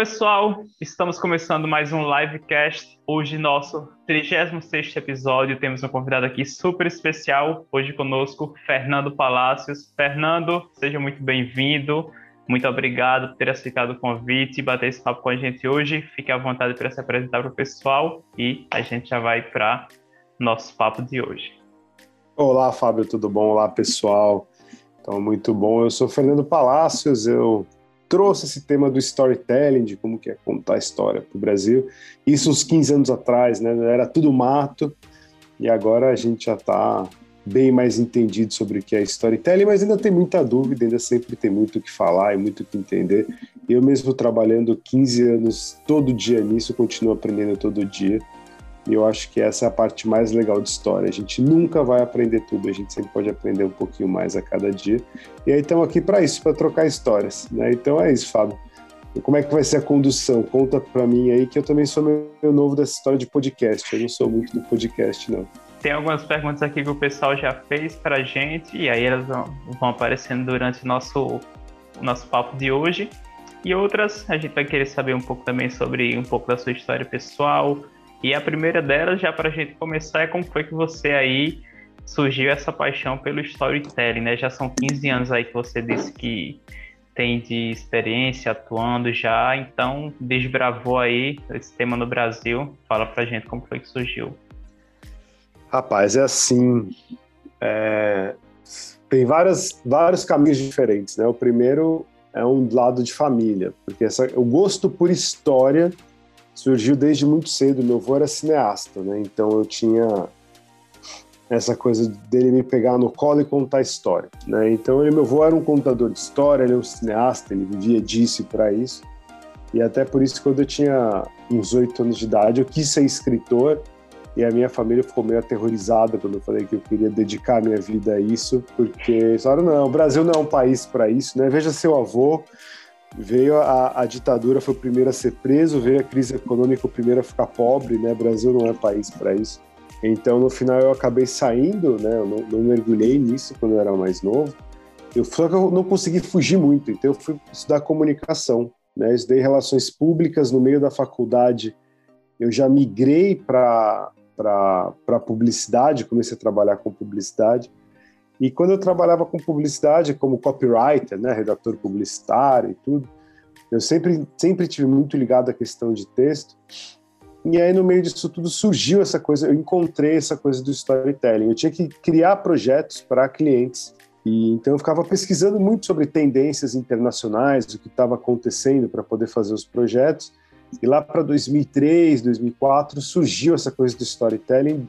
pessoal, estamos começando mais um livecast. Hoje, nosso 36 episódio. Temos um convidado aqui super especial. Hoje conosco, Fernando Palácios. Fernando, seja muito bem-vindo. Muito obrigado por ter aceitado o convite e bater esse papo com a gente hoje. Fique à vontade para se apresentar para o pessoal e a gente já vai para nosso papo de hoje. Olá, Fábio, tudo bom? Olá, pessoal. Então, muito bom. Eu sou Fernando Palácios, eu trouxe esse tema do storytelling, de como que é contar a história para o Brasil. Isso uns 15 anos atrás, né? Era tudo mato, e agora a gente já está bem mais entendido sobre o que é storytelling, mas ainda tem muita dúvida, ainda sempre tem muito o que falar e muito o que entender. Eu mesmo trabalhando 15 anos todo dia nisso, continuo aprendendo todo dia. E eu acho que essa é a parte mais legal de história. A gente nunca vai aprender tudo, a gente sempre pode aprender um pouquinho mais a cada dia. E aí estamos aqui para isso, para trocar histórias. Né? Então é isso, Fábio. E como é que vai ser a condução? Conta para mim aí, que eu também sou meio novo dessa história de podcast. Eu não sou muito do podcast, não. Tem algumas perguntas aqui que o pessoal já fez para a gente, e aí elas vão, aparecendo durante o nosso, nosso papo de hoje. E outras, a gente vai querer saber um pouco também sobre um pouco da sua história pessoal, e a primeira delas, já para a gente começar, é como foi que você aí surgiu essa paixão pelo storytelling, né? Já são 15 anos aí que você disse que tem de experiência atuando já, então desbravou aí esse tema no Brasil. Fala pra gente como foi que surgiu. Rapaz, é assim. É... Tem várias, vários caminhos diferentes, né? O primeiro é um lado de família, porque essa, o gosto por história surgiu desde muito cedo. Meu avô era cineasta, né? Então eu tinha essa coisa dele me pegar no colo e contar história, né? Então ele, meu avô era um contador de história, ele é um cineasta, ele vivia disso para isso. E até por isso, quando eu tinha uns oito anos de idade, eu quis ser escritor. E a minha família ficou meio aterrorizada quando eu falei que eu queria dedicar minha vida a isso, porque falaram: não, o Brasil não é um país para isso, né? Veja seu avô, veio a, a, ditadura, foi o primeiro a ser preso, veio a crise econômica, o primeiro a ficar pobre, né? Brasil não é país para isso. Então, no final, eu acabei saindo, né? Eu não, não, mergulhei nisso quando eu era mais novo. Eu, só que eu não consegui fugir muito, então eu fui estudar comunicação, né? Eu estudei relações públicas no meio da faculdade. Eu já migrei para publicidade, comecei a trabalhar com publicidade. E quando eu trabalhava com publicidade, como copywriter, né, redator publicitário e tudo, eu sempre, sempre tive muito ligado à questão de texto. E aí, no meio disso tudo, surgiu essa coisa, eu encontrei essa coisa do storytelling. Eu tinha que criar projetos para clientes. E então eu ficava pesquisando muito sobre tendências internacionais, o que estava acontecendo para poder fazer os projetos. E lá para 2003, 2004, surgiu essa coisa do storytelling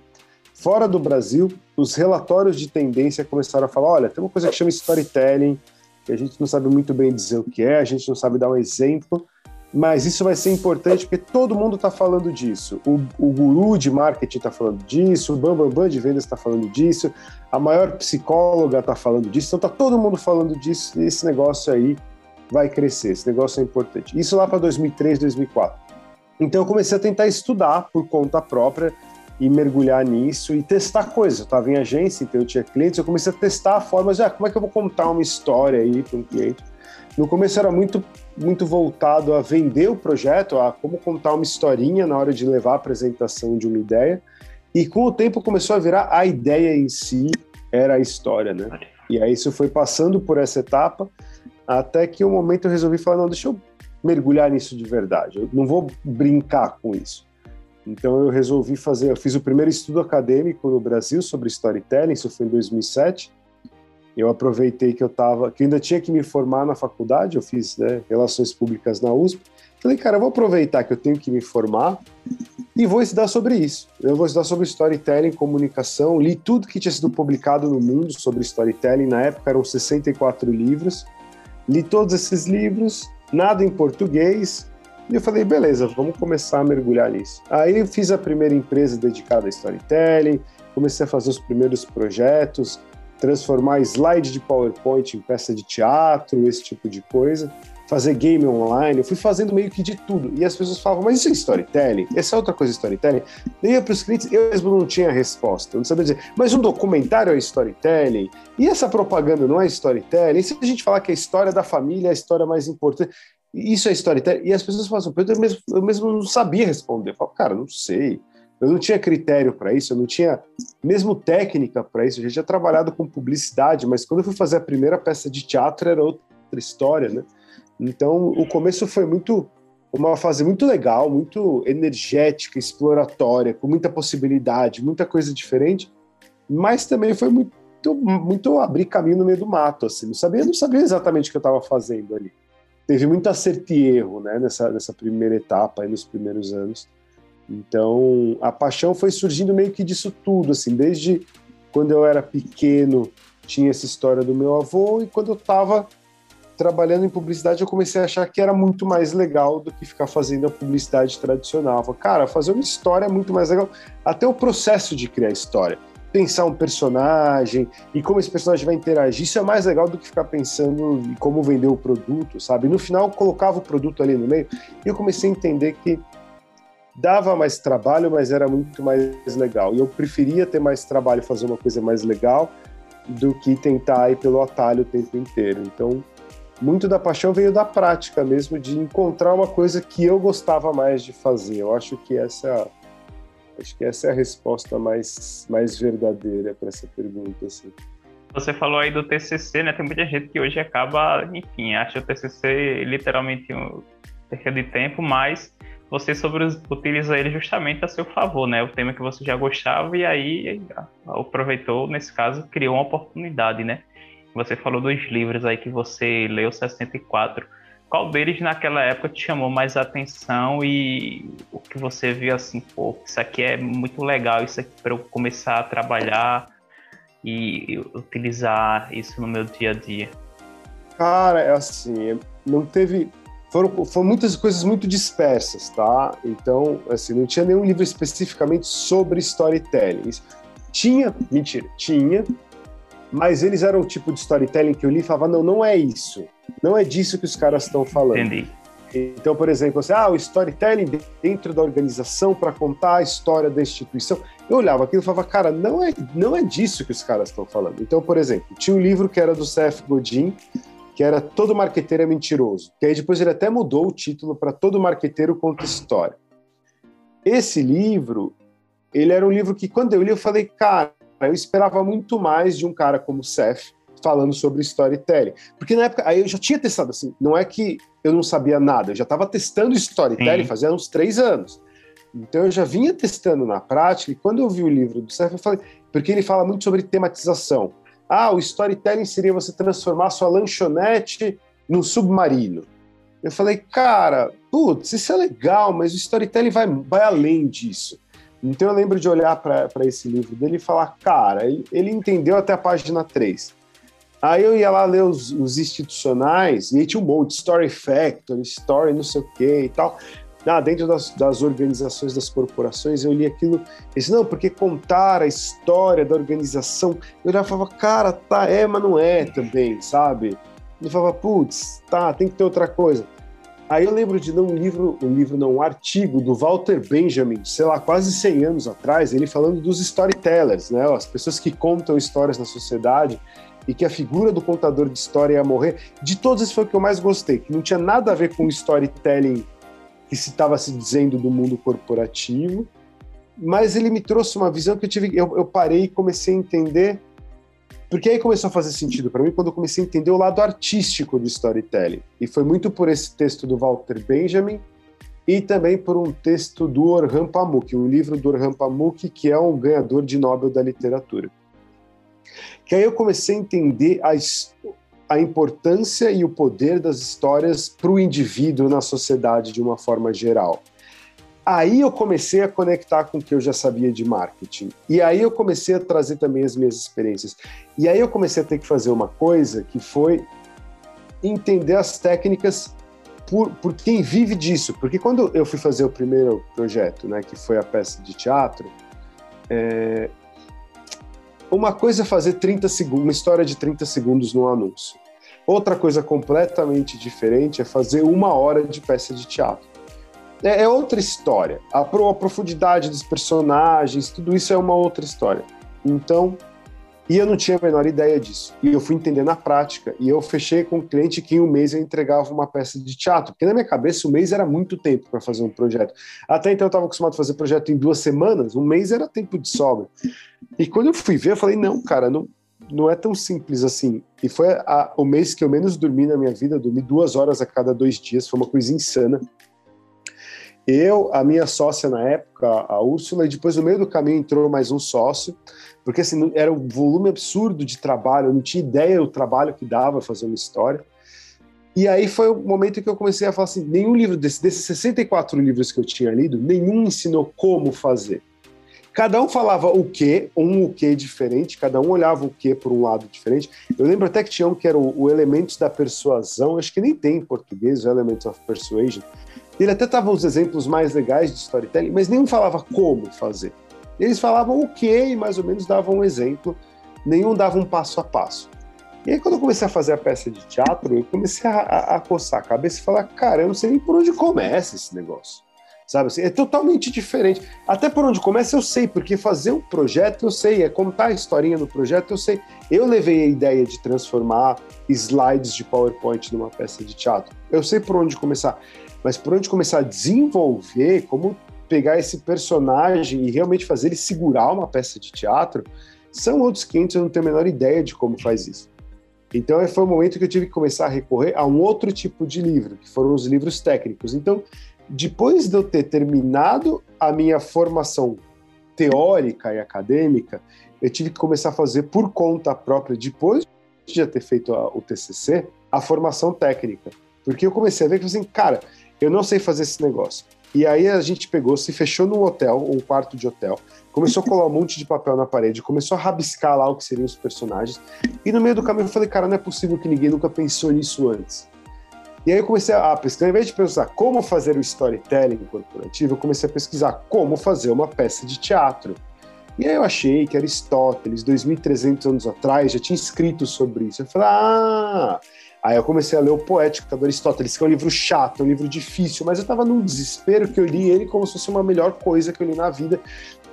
Fora do Brasil, os relatórios de tendência começaram a falar: olha, tem uma coisa que chama storytelling, que a gente não sabe muito bem dizer o que é, a gente não sabe dar um exemplo, mas isso vai ser importante porque todo mundo está falando disso. O, o, guru de marketing está falando disso, o Bambambam Bam Bam de vendas está falando disso, a maior psicóloga está falando disso, então está todo mundo falando disso e esse negócio aí vai crescer, esse negócio é importante. Isso lá para 2003, 2004. Então eu comecei a tentar estudar por conta própria e mergulhar nisso e testar coisas. Eu estava em agência, então eu tinha clientes, eu comecei a testar formas de ah, como é que eu vou contar uma história aí para um cliente. No começo era muito, muito voltado a vender o projeto, a como contar uma historinha na hora de levar a apresentação de uma ideia. E com o tempo começou a virar a ideia em si era a história, né? E aí isso foi passando por essa etapa até que um momento eu resolvi falar, não, deixa eu mergulhar nisso de verdade. Eu não vou brincar com isso. Então eu resolvi fazer, eu fiz o primeiro estudo acadêmico no Brasil sobre storytelling, isso foi em 2007. Eu aproveitei que eu estava, que ainda tinha que me formar na faculdade, eu fiz né, relações públicas na USP. Falei, cara, eu vou aproveitar que eu tenho que me formar e vou estudar sobre isso. Eu vou estudar sobre storytelling, comunicação, li tudo que tinha sido publicado no mundo sobre storytelling. Na época eram 64 livros. Li todos esses livros, nada em português, e eu falei, beleza, vamos começar a mergulhar nisso. Aí eu fiz a primeira empresa dedicada a storytelling, comecei a fazer os primeiros projetos, transformar slide de PowerPoint em peça de teatro, esse tipo de coisa, fazer game online, eu fui fazendo meio que de tudo. E as pessoas falavam, mas isso é storytelling? Essa é outra coisa storytelling? Eu ia para os clientes, eu mesmo não tinha resposta, eu não sabia dizer, mas um documentário é storytelling? E essa propaganda não é storytelling? E se a gente falar que a história da família é a história mais importante? Isso é storytelling? E as pessoas falam assim, eu mesmo, eu mesmo não sabia responder. Eu falo, cara, não sei. Eu não tinha critério para isso, eu não tinha mesmo técnica para isso. Eu já tinha trabalhado com publicidade, mas quando eu fui fazer a primeira peça de teatro era outra história, né? Então, o começo foi muito uma fase muito legal, muito energética, exploratória, com muita possibilidade, muita coisa diferente, mas também foi muito muito abrir caminho no meio do mato, assim. Não sabia, não sabia exatamente o que eu estava fazendo ali. Teve muito acerto e erro, né, nessa, nessa primeira etapa, aí, nos primeiros anos. Então, a paixão foi surgindo meio que disso tudo, assim, desde quando eu era pequeno, tinha essa história do meu avô, e quando eu estava trabalhando em publicidade, eu comecei a achar que era muito mais legal do que ficar fazendo a publicidade tradicional. falei, cara, fazer uma história é muito mais legal. Até o processo de criar história. Pensar um personagem e como esse personagem vai interagir, isso é mais legal do que ficar pensando em como vender o produto, sabe? No final, colocava o produto ali no meio e eu comecei a entender que dava mais trabalho, mas era muito mais legal. E eu preferia ter mais trabalho, fazer uma coisa mais legal, do que tentar ir pelo atalho o tempo inteiro. Então, muito da paixão veio da prática mesmo, de encontrar uma coisa que eu gostava mais de fazer. Eu acho que essa, acho que essa é a resposta mais, mais verdadeira para essa pergunta. Assim. Você falou aí do TCC, né? Tem muita gente que hoje acaba, enfim, acha o TCC literalmente um perca de tempo, mas você sobre, utiliza ele justamente a seu favor, né? O tema que você já gostava e aí aproveitou, nesse caso, criou uma oportunidade, né? Você falou dos livros aí que você leu 64. Qual deles naquela época te chamou mais atenção e o que você viu assim, pô, isso aqui é muito legal, isso aqui para eu começar a trabalhar e utilizar isso no meu dia a dia? Cara, é assim, não teve foram, foram muitas coisas muito dispersas, tá? Então, assim, não tinha nenhum livro especificamente sobre storytelling. Tinha, mentira, tinha, mas eles eram o tipo de storytelling que eu li e falava, não, não é isso. Não é disso que os caras estão falando. Entendi. Então, por exemplo, assim, ah, o storytelling dentro da organização para contar a história da instituição. Eu olhava aquilo e falava, cara, não é, não é disso que os caras estão falando. Então, por exemplo, tinha um livro que era do Seth Godin, que era Todo Marqueteiro é Mentiroso. Que aí depois ele até mudou o título para Todo Marqueteiro Conta História. Esse livro, ele era um livro que quando eu li eu falei, cara, eu esperava muito mais de um cara como o Seth falando sobre storytelling. Porque na época, aí eu já tinha testado assim, não é que eu não sabia nada, eu já estava testando storytelling Sim. fazia uns três anos. Então eu já vinha testando na prática, e quando eu vi o livro do Seth, eu falei, porque ele fala muito sobre tematização. Ah, o storytelling seria você transformar sua lanchonete num submarino. Eu falei, cara, putz, isso é legal, mas o storytelling vai, vai além disso. Então eu lembro de olhar para esse livro dele e falar, cara, ele, ele, entendeu até a página 3. Aí eu ia lá ler os, os institucionais, e aí tinha um monte, Story Factory, Story não sei o que e tal. Ah, dentro das, das, organizações, das corporações, eu li aquilo, e disse, não, porque contar a história da organização, eu já falava, cara, tá, é, mas não é também, sabe? Eu falava, putz, tá, tem que ter outra coisa. Aí eu lembro de um livro, um livro não, um artigo do Walter Benjamin, sei lá, quase 100 anos atrás, ele falando dos storytellers, né, as pessoas que contam histórias na sociedade e que a figura do contador de história ia morrer. De todos esses foi o que eu mais gostei, que não tinha nada a ver com o storytelling que se estava se dizendo do mundo corporativo, mas ele me trouxe uma visão que eu tive, eu, eu parei e comecei a entender porque aí começou a fazer sentido para mim quando eu comecei a entender o lado artístico do storytelling. E foi muito por esse texto do Walter Benjamin e também por um texto do Orhan Pamuk, um livro do Orhan Pamuk, que é um ganhador de Nobel da Literatura. Que aí eu comecei a entender a, a importância e o poder das histórias para o indivíduo na sociedade de uma forma geral. Aí eu comecei a conectar com o que eu já sabia de marketing. E aí eu comecei a trazer também as minhas experiências. E aí eu comecei a ter que fazer uma coisa que foi entender as técnicas por, por quem vive disso. Porque quando eu fui fazer o primeiro projeto, né, que foi a peça de teatro, é... uma coisa é fazer 30 segundos, uma história de 30 segundos num anúncio. Outra coisa completamente diferente é fazer uma hora de peça de teatro é, é outra história. A, a profundidade dos personagens, tudo isso é uma outra história. Então, E eu não tinha a menor ideia disso. E eu fui entender na prática. E eu fechei com um cliente que em um mês eu entregava uma peça de teatro. Porque na minha cabeça, um mês era muito tempo para fazer um projeto. Até então eu estava acostumado a fazer projeto em duas semanas. Um mês era tempo de sobra. E quando eu fui ver, eu falei: não, cara, não, não é tão simples assim. E foi a, o mês que eu menos dormi na minha vida. Dormi duas horas a cada dois dias. Foi uma coisa insana. Eu, a minha sócia na época, a Úrsula, e depois no meio do caminho entrou mais um sócio porque assim, era um volume absurdo de trabalho, eu não tinha ideia do trabalho que dava fazer uma história. E aí foi o momento que eu comecei a falar assim, nenhum livro desse, desses 64 livros que eu tinha lido, nenhum ensinou como fazer. Cada um falava o quê, um o quê diferente, cada um olhava o quê por um lado diferente. Eu lembro até que tinha um que era o, o Elementos da Persuasão, acho que nem tem em português, o Elements of Persuasion. Ele até tava os exemplos mais legais de storytelling, mas nenhum falava como fazer. Eles falavam o quê e mais ou menos davam um exemplo, nenhum dava um passo a passo. E aí, quando eu comecei a fazer a peça de teatro, eu comecei a, a, a coçar a cabeça e falar: cara, eu não sei nem por onde começa esse negócio. Sabe assim, é totalmente diferente. Até por onde começa eu sei, porque fazer um projeto eu sei, é contar a historinha no projeto eu sei. Eu levei a ideia de transformar slides de PowerPoint numa peça de teatro. Eu sei por onde começar. Mas por onde começar a desenvolver, como pegar esse personagem e realmente fazer ele segurar uma peça de teatro, são outros 500, eu não tenho a menor ideia de como faz isso. Então foi o momento que eu tive que começar a recorrer a um outro tipo de livro, que foram os livros técnicos. Então, depois de eu ter terminado a minha formação teórica e acadêmica, eu tive que começar a fazer por conta própria, depois de já ter feito a, o TCC, a formação técnica. Porque eu comecei a ver que, assim, cara, eu não sei fazer esse negócio. E aí a gente pegou, se fechou num hotel, um quarto de hotel, começou a colar um monte de papel na parede, começou a rabiscar lá o que seriam os personagens. E no meio do caminho eu falei, cara, não é possível que ninguém nunca pensou nisso antes. E aí eu comecei a pesquisar, ao invés de pensar como fazer o storytelling corporativo, eu comecei a pesquisar como fazer uma peça de teatro. E aí eu achei que Aristóteles, 2.300 anos atrás, já tinha escrito sobre isso. Eu falei, ah, Aí eu comecei a ler o Poético do Aristóteles, que é um livro chato, um livro difícil, mas eu estava num desespero que eu li ele como se fosse uma melhor coisa que eu li na vida,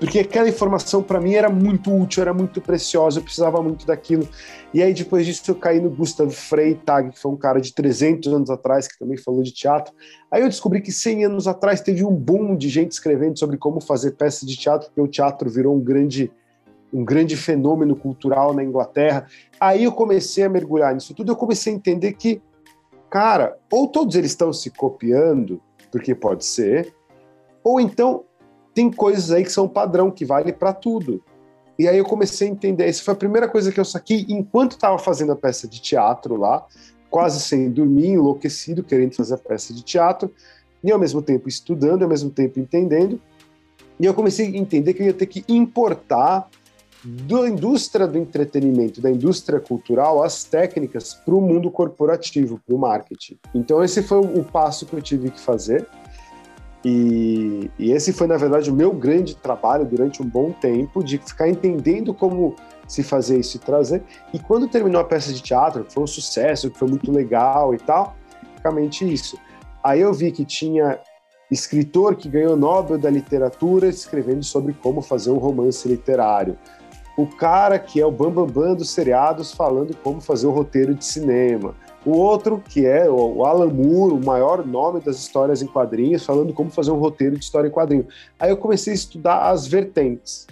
porque aquela informação para mim era muito útil, era muito preciosa, eu precisava muito daquilo. E aí depois disso eu caí no Gustav Freytag, que foi um cara de 300 anos atrás, que também falou de teatro. Aí eu descobri que 100 anos atrás teve um boom de gente escrevendo sobre como fazer peças de teatro, porque o teatro virou um grande um grande fenômeno cultural na Inglaterra. Aí eu comecei a mergulhar nisso tudo, eu comecei a entender que, cara, ou todos eles estão se copiando, porque pode ser, ou então tem coisas aí que são padrão, que vale para tudo. E aí eu comecei a entender, essa foi a primeira coisa que eu saquei enquanto estava fazendo a peça de teatro lá, quase sem dormir, enlouquecido, querendo fazer a peça de teatro, e ao mesmo tempo estudando, ao mesmo tempo entendendo. E eu comecei a entender que eu ia ter que importar da indústria do entretenimento, da indústria cultural, as técnicas para o mundo corporativo, para o marketing. Então, esse foi o passo que eu tive que fazer. E, e, esse foi, na verdade, o meu grande trabalho durante um bom tempo, de ficar entendendo como se fazer isso e trazer. E quando terminou a peça de teatro, que foi um sucesso, que foi muito legal e tal, basicamente isso. Aí eu vi que tinha escritor que ganhou Nobel da Literatura escrevendo sobre como fazer um romance literário o cara que é o bambambam bam, bam dos seriados falando como fazer o roteiro de cinema. O outro, que é o Alan Moore, o maior nome das histórias em quadrinhos, falando como fazer um roteiro de história em quadrinho. Aí eu comecei a estudar as vertentes.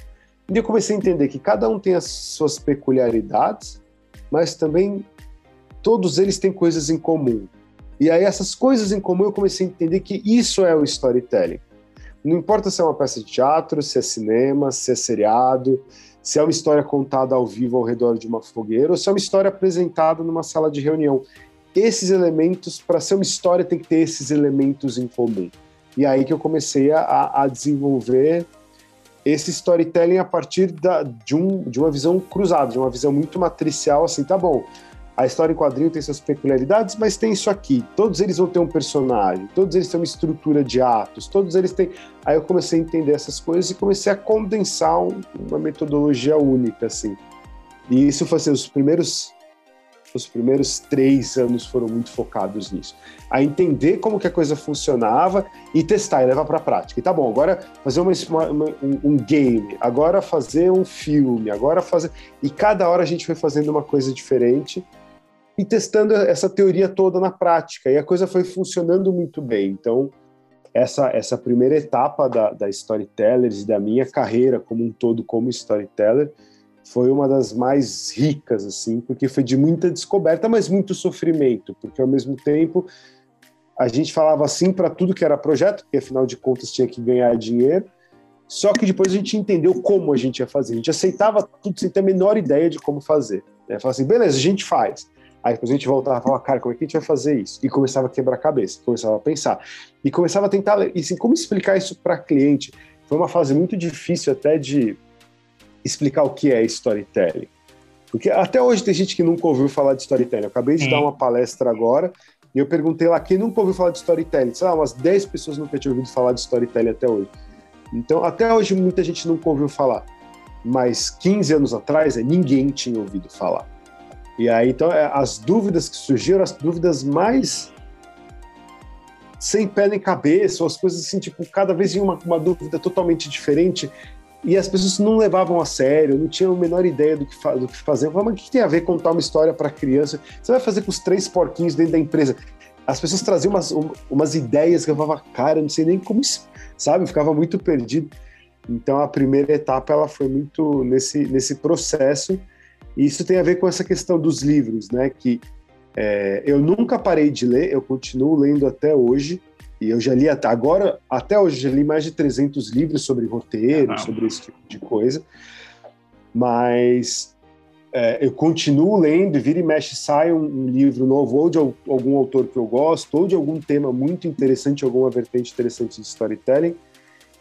E eu comecei a entender que cada um tem as suas peculiaridades, mas também todos eles têm coisas em comum. E aí essas coisas em comum eu comecei a entender que isso é o storytelling. Não importa se é uma peça de teatro, se é cinema, se é seriado, se é uma história contada ao vivo ao redor de uma fogueira ou se é uma história apresentada numa sala de reunião. Esses elementos, para ser uma história, tem que ter esses elementos em comum. E aí que eu comecei a, a desenvolver esse storytelling a partir da, de, um, de uma visão cruzada, de uma visão muito matricial, assim, tá bom, a história em quadrinho tem suas peculiaridades, mas tem isso aqui. Todos eles vão ter um personagem, todos eles têm uma estrutura de atos, todos eles têm. Aí eu comecei a entender essas coisas e comecei a condensar uma metodologia única, assim. E isso foi assim, os primeiros os primeiros três anos foram muito focados nisso. A entender como que a coisa funcionava e testar e levar para a prática. E tá bom, agora fazer uma, uma, um, game, agora fazer um filme, agora fazer. E cada hora a gente foi fazendo uma coisa diferente e testando essa teoria toda na prática. E a coisa foi funcionando muito bem. Então, essa, essa primeira etapa da, da Storytellers e da minha carreira como um todo como storyteller foi uma das mais ricas, assim, porque foi de muita descoberta, mas muito sofrimento, porque ao mesmo tempo a gente falava assim para tudo que era projeto, porque afinal de contas tinha que ganhar dinheiro, só que depois a gente entendeu como a gente ia fazer, a gente aceitava tudo sem ter a menor ideia de como fazer. Né? Falava assim, beleza, a gente faz. Aí depois a gente voltava e falava, cara, como é que a gente vai fazer isso? E começava a quebrar a cabeça, começava a pensar. E começava a tentar, e assim, como explicar isso para cliente? Foi uma fase muito difícil até de explicar o que é storytelling. Porque até hoje tem gente que nunca ouviu falar de storytelling. Eu acabei de Sim. dar uma palestra agora e eu perguntei lá quem nunca ouviu falar de storytelling. Sei lá, umas 10 pessoas nunca tinham ouvido falar de storytelling até hoje. Então, até hoje muita gente nunca ouviu falar. Mas 15 anos atrás, é, ninguém tinha ouvido falar. E aí, então, é, as dúvidas que surgiram, as dúvidas mais sem pé nem cabeça, ou as coisas assim, tipo, cada vez vinha uma, uma dúvida totalmente diferente e as pessoas não levavam a sério, não tinham a menor ideia do que, do que fazer. Mas o que tem a ver contar uma história para criança? Você vai fazer com os três porquinhos dentro da empresa? As pessoas traziam umas, umas ideias que eu falava, cara, não sei nem como, sabe? Eu ficava muito perdido. Então a primeira etapa ela foi muito nesse, nesse processo. Isso tem a ver com essa questão dos livros, né? Que é, eu nunca parei de ler, eu continuo lendo até hoje. E eu já li até agora, até hoje, já li mais de 300 livros sobre roteiro, ah, sobre esse tipo de coisa. Mas é, eu continuo lendo, vira e mexe, sai um, um, livro novo, ou de algum autor que eu gosto, ou de algum tema muito interessante, alguma vertente interessante de storytelling.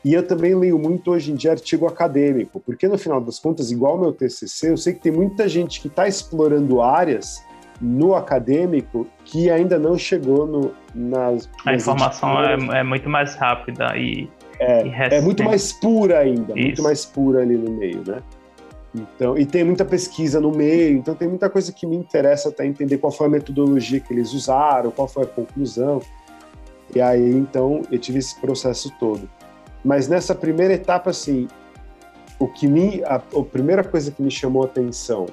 E eu também leio muito hoje em dia artigo acadêmico, porque no final das contas, igual meu TCC, eu sei que tem muita gente que está explorando áreas no acadêmico que ainda não chegou no, nas. A informação é, é, muito mais rápida e. É, e é muito mais pura ainda, Isso. muito mais pura ali no meio, né? Então, e tem muita pesquisa no meio, então tem muita coisa que me interessa até entender qual foi a metodologia que eles usaram, qual foi a conclusão. E aí, então, eu tive esse processo todo. Mas nessa primeira etapa, assim, o que me, a, a primeira coisa que me chamou a atenção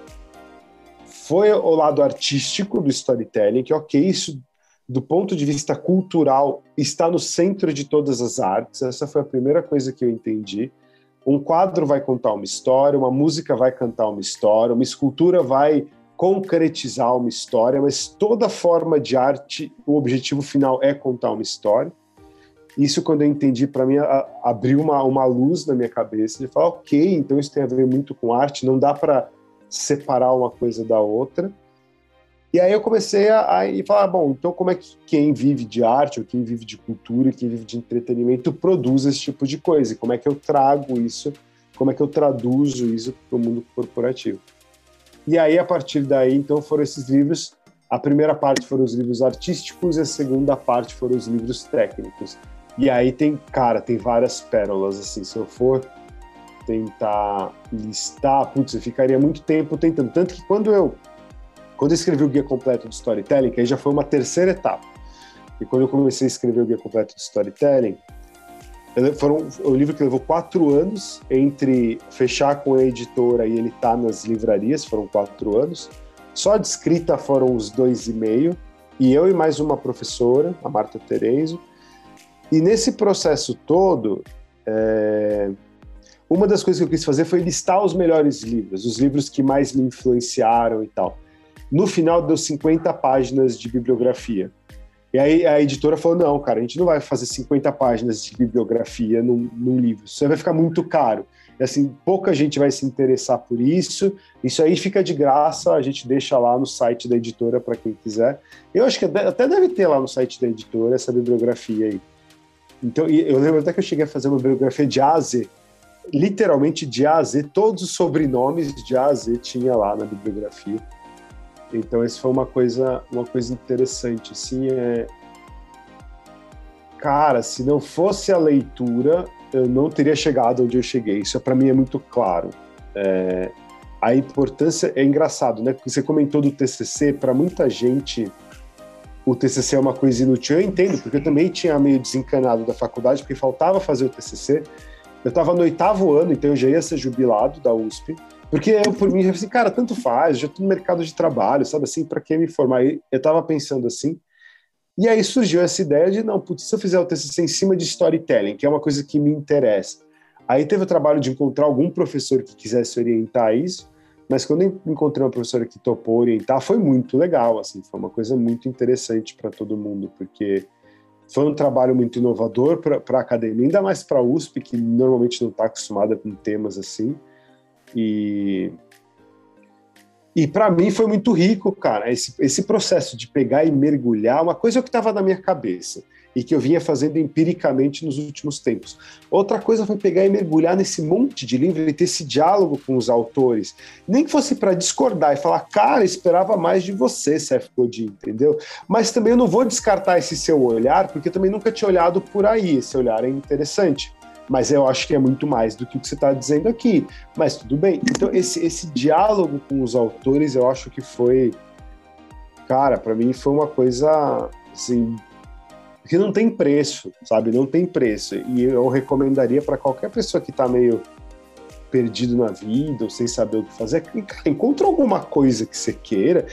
foi o lado artístico do storytelling, que ok, isso do ponto de vista cultural está no centro de todas as artes. Essa foi a primeira coisa que eu entendi. Um quadro vai contar uma história, uma música vai cantar uma história, uma escultura vai concretizar uma história, mas toda forma de arte, o objetivo final é contar uma história. Isso, quando eu entendi, para mim, a, abriu uma, uma luz na minha cabeça de falar, ok, então isso tem a ver muito com arte, não dá para separar uma coisa da outra. E aí eu comecei a, a falar, bom, então como é que quem vive de arte, ou quem vive de cultura, quem vive de entretenimento produz esse tipo de coisa? E como é que eu trago isso, como é que eu traduzo isso para o mundo corporativo? E aí, a partir daí, então, foram esses livros. A primeira parte foram os livros artísticos e a segunda parte foram os livros técnicos. E aí tem, cara, tem várias pérolas, assim, se eu for tentar listar, putz, eu ficaria muito tempo tentando. Tanto que quando eu, quando eu escrevi o guia completo de storytelling, que aí já foi uma terceira etapa, e quando eu comecei a escrever o guia completo de storytelling, foram o livro que levou quatro anos entre fechar com a editora e ele estar tá nas livrarias, foram quatro anos. Só de escrita foram os dois e meio, e eu e mais uma professora, a Marta Terenzo. E nesse processo todo, é, uma das coisas que eu quis fazer foi listar os melhores livros, os livros que mais me influenciaram e tal. No final deu 50 páginas de bibliografia. E aí a editora falou: não, cara, a gente não vai fazer 50 páginas de bibliografia num, num livro, isso vai ficar muito caro. E assim, pouca gente vai se interessar por isso. Isso aí fica de graça, a gente deixa lá no site da editora para quem quiser. Eu acho que até deve ter lá no site da editora essa bibliografia aí. Então, eu lembro até que eu cheguei a fazer uma bibliografia de A a Z, literalmente de A a Z, todos os sobrenomes de A a Z tinha lá na bibliografia. Então, isso foi uma coisa, uma coisa interessante, assim, é... Cara, se não fosse a leitura, eu não teria chegado onde eu cheguei. Isso para mim é muito claro. É... a importância é engraçado, né? Porque você comentou do TCC, para muita gente o TCC é uma coisa inútil. Eu entendo, porque eu também tinha meio desencanado da faculdade, porque faltava fazer o TCC. Eu estava no oitavo ano, então eu já ia ser jubilado da USP. Porque eu, por mim, eu assim, cara, tanto faz, já estou no mercado de trabalho, sabe assim, para que me formar? Eu estava pensando assim. E aí surgiu essa ideia de, não, putz, se eu fizer o TCC em cima de storytelling, que é uma coisa que me interessa. Aí teve o trabalho de encontrar algum professor que quisesse orientar isso. Mas quando eu encontrei uma professora que topou orientar, foi muito legal, assim, foi uma coisa muito interessante para todo mundo, porque foi um trabalho muito inovador para a academia, ainda mais para a USP, que normalmente não está acostumada com temas assim. E, e para mim foi muito rico, cara, esse, esse processo de pegar e mergulhar, uma coisa que estava na minha cabeça e que eu vinha fazendo empiricamente nos últimos tempos. Outra coisa foi pegar e mergulhar nesse monte de livro e ter esse diálogo com os autores. Nem que fosse para discordar e falar, cara, esperava mais de você, Seth Godin, entendeu? Mas também eu não vou descartar esse seu olhar, porque eu também nunca tinha olhado por aí. Esse olhar é interessante. Mas eu acho que é muito mais do que o que você está dizendo aqui. Mas tudo bem. Então, esse, esse diálogo com os autores, eu acho que foi. Cara, para mim foi uma coisa assim, que não tem preço, sabe? Não tem preço. E eu recomendaria para qualquer pessoa que está meio perdido na vida ou sem saber o que fazer, encontra alguma coisa que você queira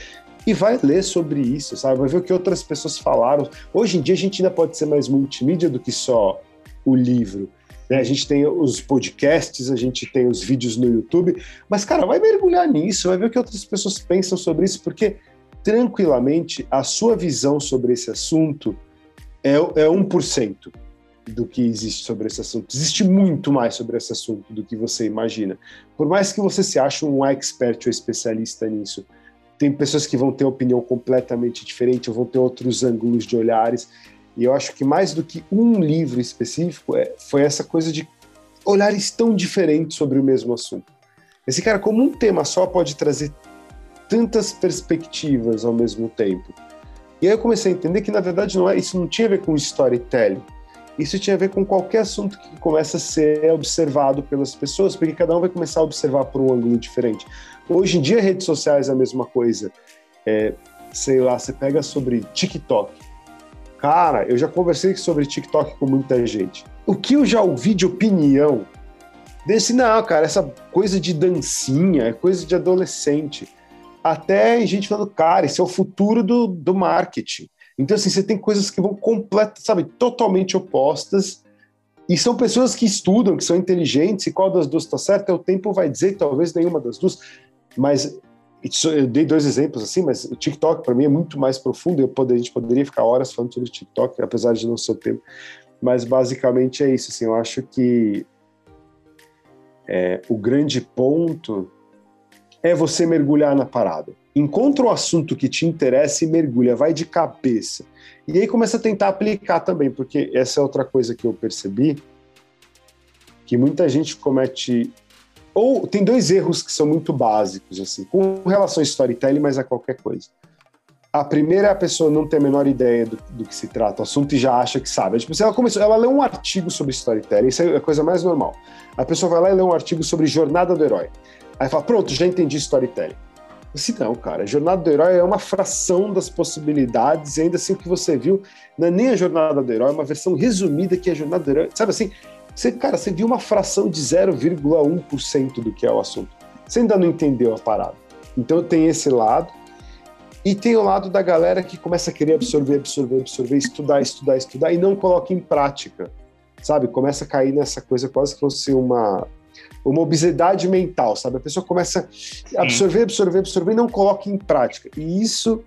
e vai ler sobre isso, sabe? Vai ver o que outras pessoas falaram. Hoje em dia a gente ainda pode ser mais multimídia do que só o livro. Né? A gente tem os podcasts, a gente tem os vídeos no YouTube, mas, cara, vai mergulhar nisso, vai ver o que outras pessoas pensam sobre isso, porque tranquilamente a sua visão sobre esse assunto é, é 1% do que existe sobre esse assunto. Existe muito mais sobre esse assunto do que você imagina. Por mais que você se ache um expert ou especialista nisso, tem pessoas que vão ter opinião completamente diferente, ou vão ter outros ângulos de olhares. E eu acho que mais do que um livro específico, é, foi essa coisa de olhares tão diferentes sobre o mesmo assunto. Esse cara, como um tema só, pode trazer tantas perspectivas ao mesmo tempo. E aí eu comecei a entender que, na verdade, não é, isso não tinha a ver com storytelling. Isso tinha a ver com qualquer assunto que começa a ser observado pelas pessoas, porque cada um vai começar a observar por um ângulo diferente. Hoje em dia, redes sociais é a mesma coisa. É, sei lá, você pega sobre TikTok. Cara, eu já conversei sobre TikTok com muita gente. O que eu já ouvi de opinião desse, não, cara, essa coisa de dancinha é coisa de adolescente até gente falando, cara, esse é o futuro do, do marketing. Então, assim, você tem coisas que vão completas, sabe, totalmente opostas. E são pessoas que estudam, que são inteligentes, e qual das duas está certa, o tempo vai dizer, talvez nenhuma das duas. Mas eu dei dois exemplos assim, mas o TikTok para mim é muito mais profundo. Eu poder, a gente poderia ficar horas falando sobre o TikTok, apesar de não ser o tempo. Mas basicamente é isso. Assim, eu acho que é, o grande ponto é você mergulhar na parada. Encontra o assunto que te interessa e mergulha, vai de cabeça. E aí começa a tentar aplicar também, porque essa é outra coisa que eu percebi, que muita gente comete ou tem dois erros que são muito básicos assim, com relação a storytelling, mas a qualquer coisa. A primeira é a pessoa não ter a menor ideia do, do que se trata o assunto e já acha que sabe. Tipo, se ela começou, ela lê um artigo sobre storytelling, isso é a coisa mais normal. A pessoa vai lá e lê um artigo sobre jornada do herói. Aí fala, pronto, já entendi storytelling. Assim, não, cara, a jornada do herói é uma fração das possibilidades, e ainda assim o que você viu não é nem a jornada do herói, é uma versão resumida que é a jornada do herói. Sabe assim, você, cara, você viu uma fração de 0,1% do que é o assunto. Você ainda não entendeu a parada. Então tem esse lado. E tem o lado da galera que começa a querer absorver, absorver, absorver, estudar, estudar, estudar e não coloca em prática. Sabe? Começa a cair nessa coisa quase que fosse uma uma obesidade mental, sabe? A pessoa começa a absorver, absorver, absorver e não coloca em prática. E isso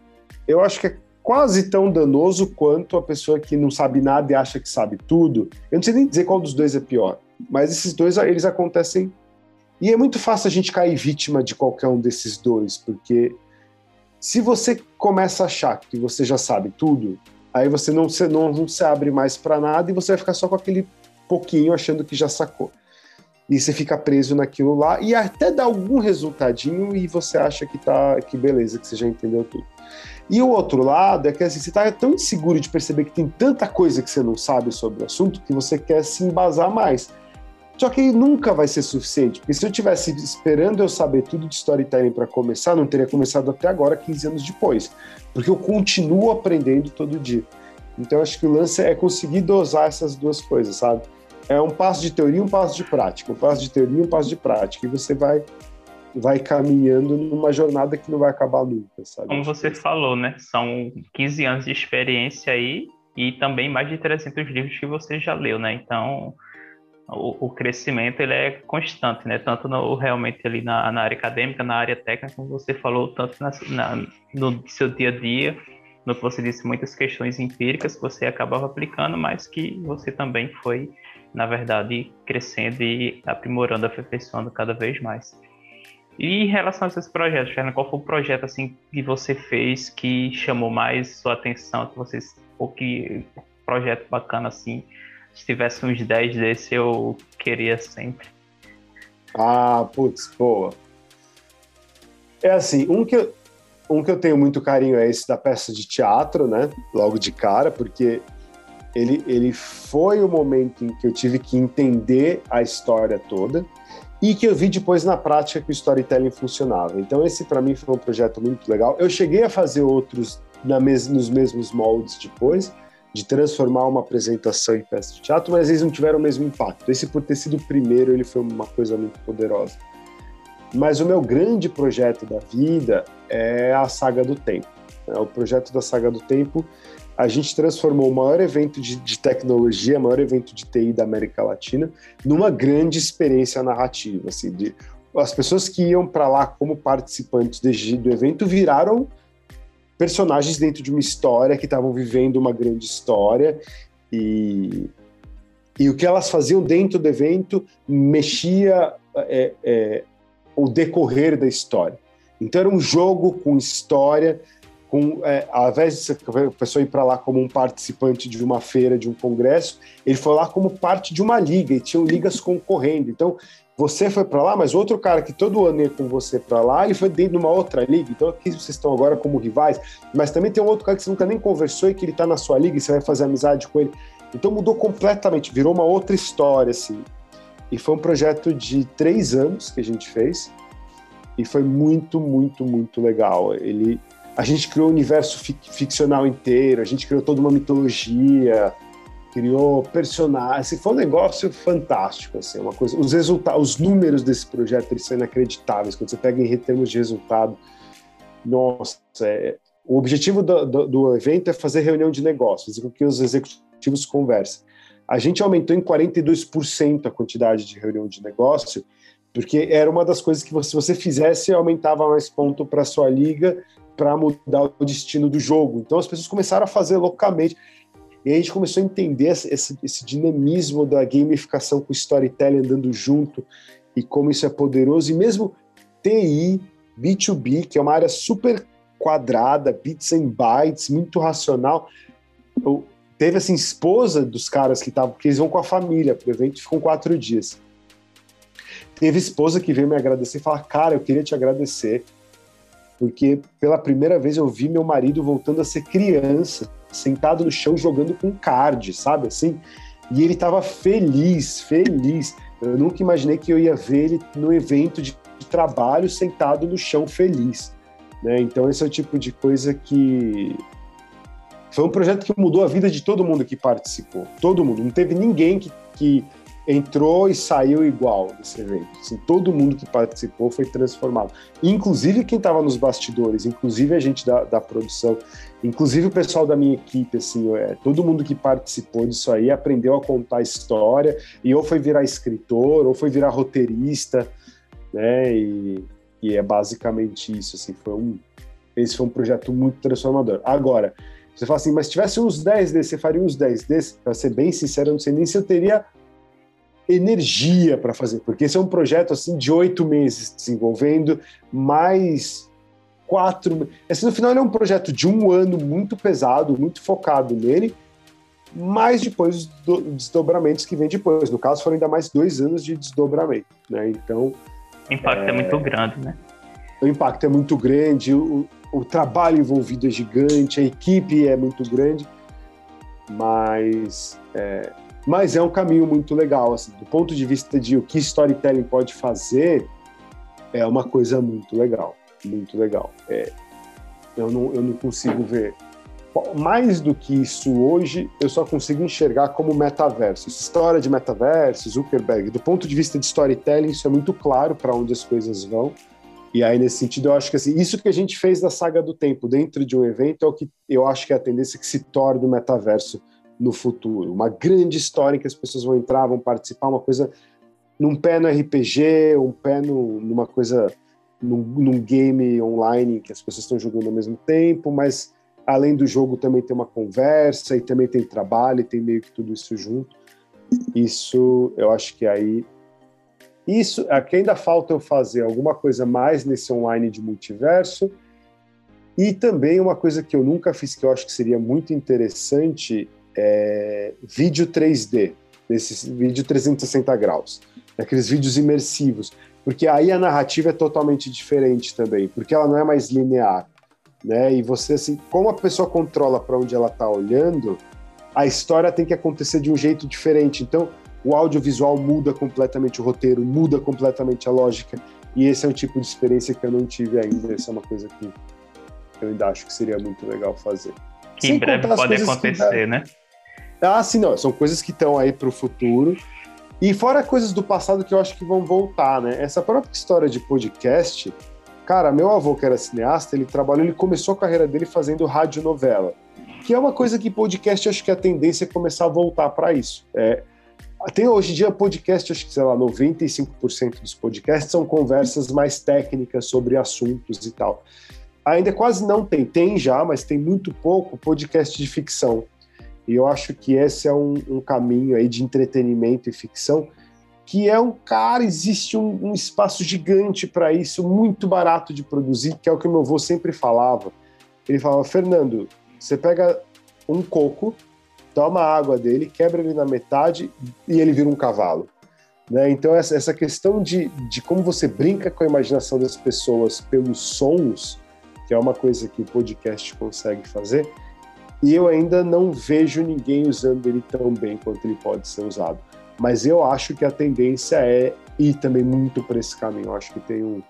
eu acho que é quase tão danoso quanto a pessoa que não sabe nada e acha que sabe tudo. Eu não sei nem dizer qual dos dois é pior, mas esses dois eles acontecem e é muito fácil a gente cair vítima de qualquer um desses dois, porque se você começa a achar que você já sabe tudo, aí você não se, não, não se abre mais para nada e você vai ficar só com aquele pouquinho achando que já sacou e você fica preso naquilo lá e até dá algum resultadinho e você acha que tá que beleza, que você já entendeu tudo. E o outro lado é que assim, você está tão inseguro de perceber que tem tanta coisa que você não sabe sobre o assunto que você quer se embasar mais. Só que nunca vai ser suficiente, porque se eu tivesse esperando eu saber tudo de storytelling para começar, não teria começado até agora, 15 anos depois, porque eu continuo aprendendo todo dia. Então acho que o lance é conseguir dosar essas duas coisas, sabe? É um passo de teoria, um passo de prática, um passo de teoria, um passo de prática, e você vai vai caminhando numa jornada que não vai acabar nunca, sabe? Como você falou, né? São 15 anos de experiência aí e também mais de 300 livros que você já leu, né? Então, o, o crescimento ele é constante, né? Tanto no, realmente ali na, na, área acadêmica, na área técnica, como você falou, tanto na, na, no seu dia a dia, no que você disse, muitas questões empíricas que você acabava aplicando, mas que você também foi, na verdade, crescendo e aprimorando, aperfeiçoando cada vez mais. E em relação a esses projetos, Fernando, qual foi o projeto assim que você fez que chamou mais sua atenção, que vocês, ou que projeto bacana assim, se tivesse uns 10 desse eu queria sempre. Ah, putz, boa. É assim, um que, eu, um que eu tenho muito carinho é esse da peça de teatro, né? Logo de cara, porque ele, ele foi o momento em que eu tive que entender a história toda e que eu vi depois na prática que o storytelling funcionava. Então esse para mim foi um projeto muito legal. Eu cheguei a fazer outros mes nos mesmos moldes depois, de transformar uma apresentação em peça de teatro, mas eles não tiveram o mesmo impacto. Esse por ter sido o primeiro, ele foi uma coisa muito poderosa. Mas o meu grande projeto da vida é a Saga do Tempo. É o projeto da Saga do Tempo a gente transformou o maior evento de, de, tecnologia, o maior evento de TI da América Latina, numa grande experiência narrativa. Assim, de, as pessoas que iam para lá como participantes de, do evento viraram personagens dentro de uma história que estavam vivendo uma grande história e, e o que elas faziam dentro do evento mexia é, é, o decorrer da história. Então era um jogo com história com, é, ao invés de a pessoa ir para lá como um participante de uma feira, de um congresso, ele foi lá como parte de uma liga e tinham ligas concorrendo. Então, você foi para lá, mas outro cara que todo ano ia com você para lá, ele foi dentro de uma outra liga. Então, aqui vocês estão agora como rivais, mas também tem um outro cara que você nunca nem conversou e que ele está na sua liga e você vai fazer amizade com ele. Então, mudou completamente, virou uma outra história, assim. E foi um projeto de três anos que a gente fez e foi muito, muito, muito legal. Ele a gente criou o um universo fic ficcional inteiro, a gente criou toda uma mitologia, criou personagens, assim, foi um negócio fantástico, assim, uma coisa, os resultados, os números desse projeto, eles são inacreditáveis, quando você pega em termos de resultado, nossa, é, o objetivo do, do, do, evento é fazer reunião de negócios, com que os executivos conversem. A gente aumentou em 42% a quantidade de reunião de negócio, porque era uma das coisas que se você fizesse, aumentava mais ponto para sua liga para mudar o destino do jogo. Então as pessoas começaram a fazer loucamente. E a gente começou a entender esse, esse dinamismo da gamificação com storytelling andando junto e como isso é poderoso. E mesmo TI, B2B, que é uma área super quadrada, bits and bytes, muito racional. Eu, teve assim, esposa dos caras que estavam, porque eles vão com a família para o evento, ficam quatro dias. Teve esposa que veio me agradecer e falar: Cara, eu queria te agradecer porque pela primeira vez eu vi meu marido voltando a ser criança, sentado no chão jogando com card, sabe assim? E ele estava feliz, feliz. Eu nunca imaginei que eu ia ver ele no evento de, trabalho sentado no chão feliz. Né? Então esse é o tipo de coisa que foi um projeto que mudou a vida de todo mundo que participou. Todo mundo. Não teve ninguém que, que entrou e saiu igual desse evento. Assim, todo mundo que participou foi transformado. Inclusive quem estava nos bastidores, inclusive a gente da, da, produção, inclusive o pessoal da minha equipe, assim, é, todo mundo que participou disso aí aprendeu a contar história e ou foi virar escritor ou foi virar roteirista, né? E, e é basicamente isso, assim, foi um, esse foi um projeto muito transformador. Agora, você fala assim, mas se tivesse uns 10 desses, você faria uns 10 desses? Para ser bem sincero, eu não sei nem se eu teria energia para fazer, porque esse é um projeto assim de oito meses desenvolvendo, mais quatro. Esse no final ele é um projeto de um ano muito pesado, muito focado nele, mas depois os desdobramentos que vem depois. No caso, foram ainda mais dois anos de desdobramento, né? Então. O impacto é, é muito grande, né? O impacto é muito grande, o, o trabalho envolvido é gigante, a equipe é muito grande, mas é, Mas é um caminho muito legal, assim, do ponto de vista de o que storytelling pode fazer, é uma coisa muito legal, muito legal. É, eu, não, eu não consigo ver mais do que isso hoje, eu só consigo enxergar como metaverso. História de metaverso, Zuckerberg, do ponto de vista de storytelling, isso é muito claro para onde as coisas vão. E aí, nesse sentido, eu acho que assim, isso que a gente fez da saga do tempo dentro de um evento é o que eu acho que é a tendência que se torne o metaverso no futuro. Uma grande história em que as pessoas vão entrar, vão participar, uma coisa num pé no RPG, um pé no, numa coisa, num, num game online que as pessoas estão jogando ao mesmo tempo, mas além do jogo também tem uma conversa e também tem trabalho e tem meio que tudo isso junto. Isso, eu acho que aí isso, aqui ainda falta eu fazer alguma coisa mais nesse online de multiverso e também uma coisa que eu nunca fiz que eu acho que seria muito interessante é vídeo 3D, nesse vídeo 360 graus, aqueles vídeos imersivos, porque aí a narrativa é totalmente diferente também, porque ela não é mais linear né? E você assim, como a pessoa controla para onde ela está olhando, a história tem que acontecer de um jeito diferente. Então, o audiovisual muda completamente o roteiro, muda completamente a lógica. E esse é um tipo de experiência que eu não tive ainda. Essa é uma coisa que eu ainda acho que seria muito legal fazer. Que Sem em breve pode acontecer, né? Ah, sim, não. São coisas que estão aí para o futuro. E fora coisas do passado que eu acho que vão voltar, né? Essa própria história de podcast, Cara, meu avô, que era cineasta, ele trabalhou, ele começou a carreira dele fazendo radionovela, que é uma coisa que podcast, acho que a tendência é começar a voltar para isso. É, tem hoje em dia podcast, acho que, sei lá, 95% dos podcasts são conversas mais técnicas sobre assuntos e tal. Ainda quase não tem, tem já, mas tem muito pouco podcast de ficção. E eu acho que esse é um, um caminho aí de entretenimento e ficção que é um cara, existe um, um espaço gigante para isso, muito barato de produzir, que é o que meu avô sempre falava. Ele falava, Fernando, você pega um coco, toma a água dele, quebra ele na metade e ele vira um cavalo. Né? Então, essa, essa questão de, de como você brinca com a imaginação das pessoas pelos sons, que é uma coisa que o podcast consegue fazer, e eu ainda não vejo ninguém usando ele tão bem quanto ele pode ser usado. Mas eu acho que a tendência é ir também muito para esse caminho. Eu acho que tem um,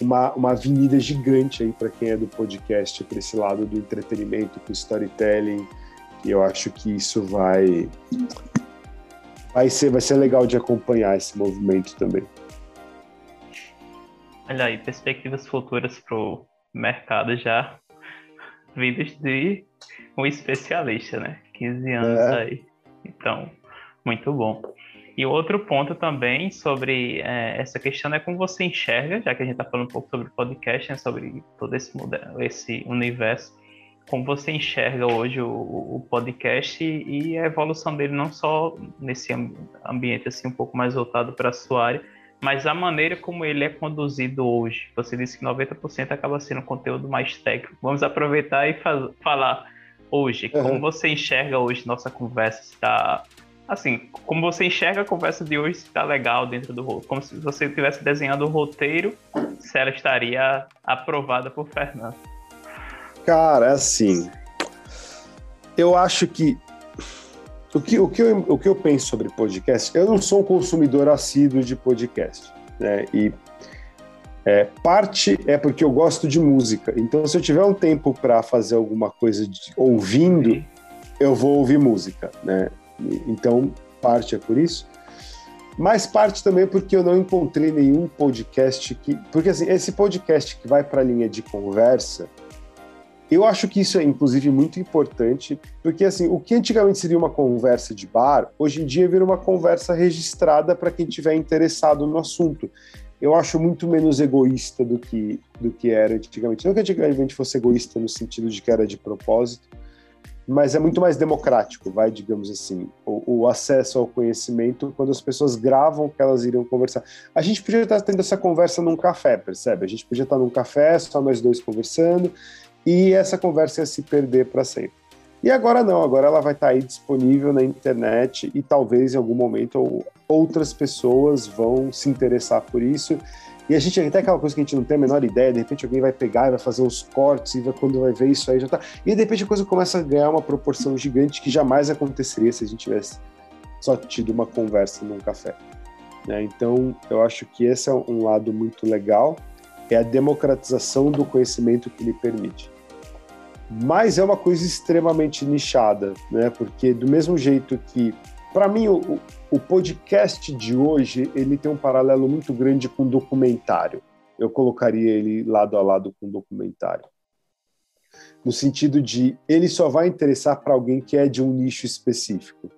uma, uma avenida gigante aí para quem é do podcast, para esse lado do entretenimento, para o storytelling. E eu acho que isso vai, vai, ser, vai ser legal de acompanhar esse movimento também. Olha aí, perspectivas futuras para o mercado já vindas de um especialista, né? 15 anos é. aí. Então, muito bom. E outro ponto também sobre é, essa questão é como você enxerga, já que a gente está falando um pouco sobre podcast, né, sobre todo esse, modelo, esse universo, como você enxerga hoje o, o, podcast e a evolução dele não só nesse ambiente assim um pouco mais voltado para a sua área, mas a maneira como ele é conduzido hoje. Você disse que 90% acaba sendo conteúdo mais técnico. Vamos aproveitar e falar hoje, uhum. como você enxerga hoje nossa conversa, está assim, como você enxerga a conversa de hoje, se tá legal dentro do roteiro. Como se você tivesse desenhado o roteiro, se ela estaria aprovada por Fernando. Cara, assim. Eu acho que. O que, o, que eu, o que eu penso sobre podcast, eu não sou um consumidor assíduo de podcast. Né? E é, parte é porque eu gosto de música. Então, se eu tiver um tempo para fazer alguma coisa de, ouvindo, eu vou ouvir música. Né? Então, parte é por isso. Mas parte também porque eu não encontrei nenhum podcast que. Porque assim, esse podcast que vai para a linha de conversa, eu acho que isso é inclusive muito importante, porque assim, o que antigamente seria uma conversa de bar, hoje em dia vira uma conversa registrada para quem tiver interessado no assunto. Eu acho muito menos egoísta do que, do que era antigamente. Não que antigamente fosse egoísta no sentido de que era de propósito, mas é muito mais democrático, vai, digamos assim, o, o, acesso ao conhecimento quando as pessoas gravam que elas iriam conversar. A gente podia estar tendo essa conversa num café, percebe? A gente podia estar num café, só nós dois conversando, e essa conversa ia se perder para sempre. E agora não, agora ela vai estar tá aí disponível na internet e talvez em algum momento outras pessoas vão se interessar por isso. E a gente até aquela coisa que a gente não tem a menor ideia, de repente alguém vai pegar e vai fazer uns cortes e vai, quando vai ver isso aí já tá. E de repente a coisa começa a ganhar uma proporção gigante que jamais aconteceria se a gente tivesse só tido uma conversa num café. Né? Então, eu acho que esse é um lado muito legal, é a democratização do conhecimento que ele permite. Mas é uma coisa extremamente nichada, né? Porque do mesmo jeito que, para mim, o, o podcast de hoje ele tem um paralelo muito grande com documentário. Eu colocaria ele lado a lado com documentário no sentido de ele só vai interessar para alguém que é de um nicho específico.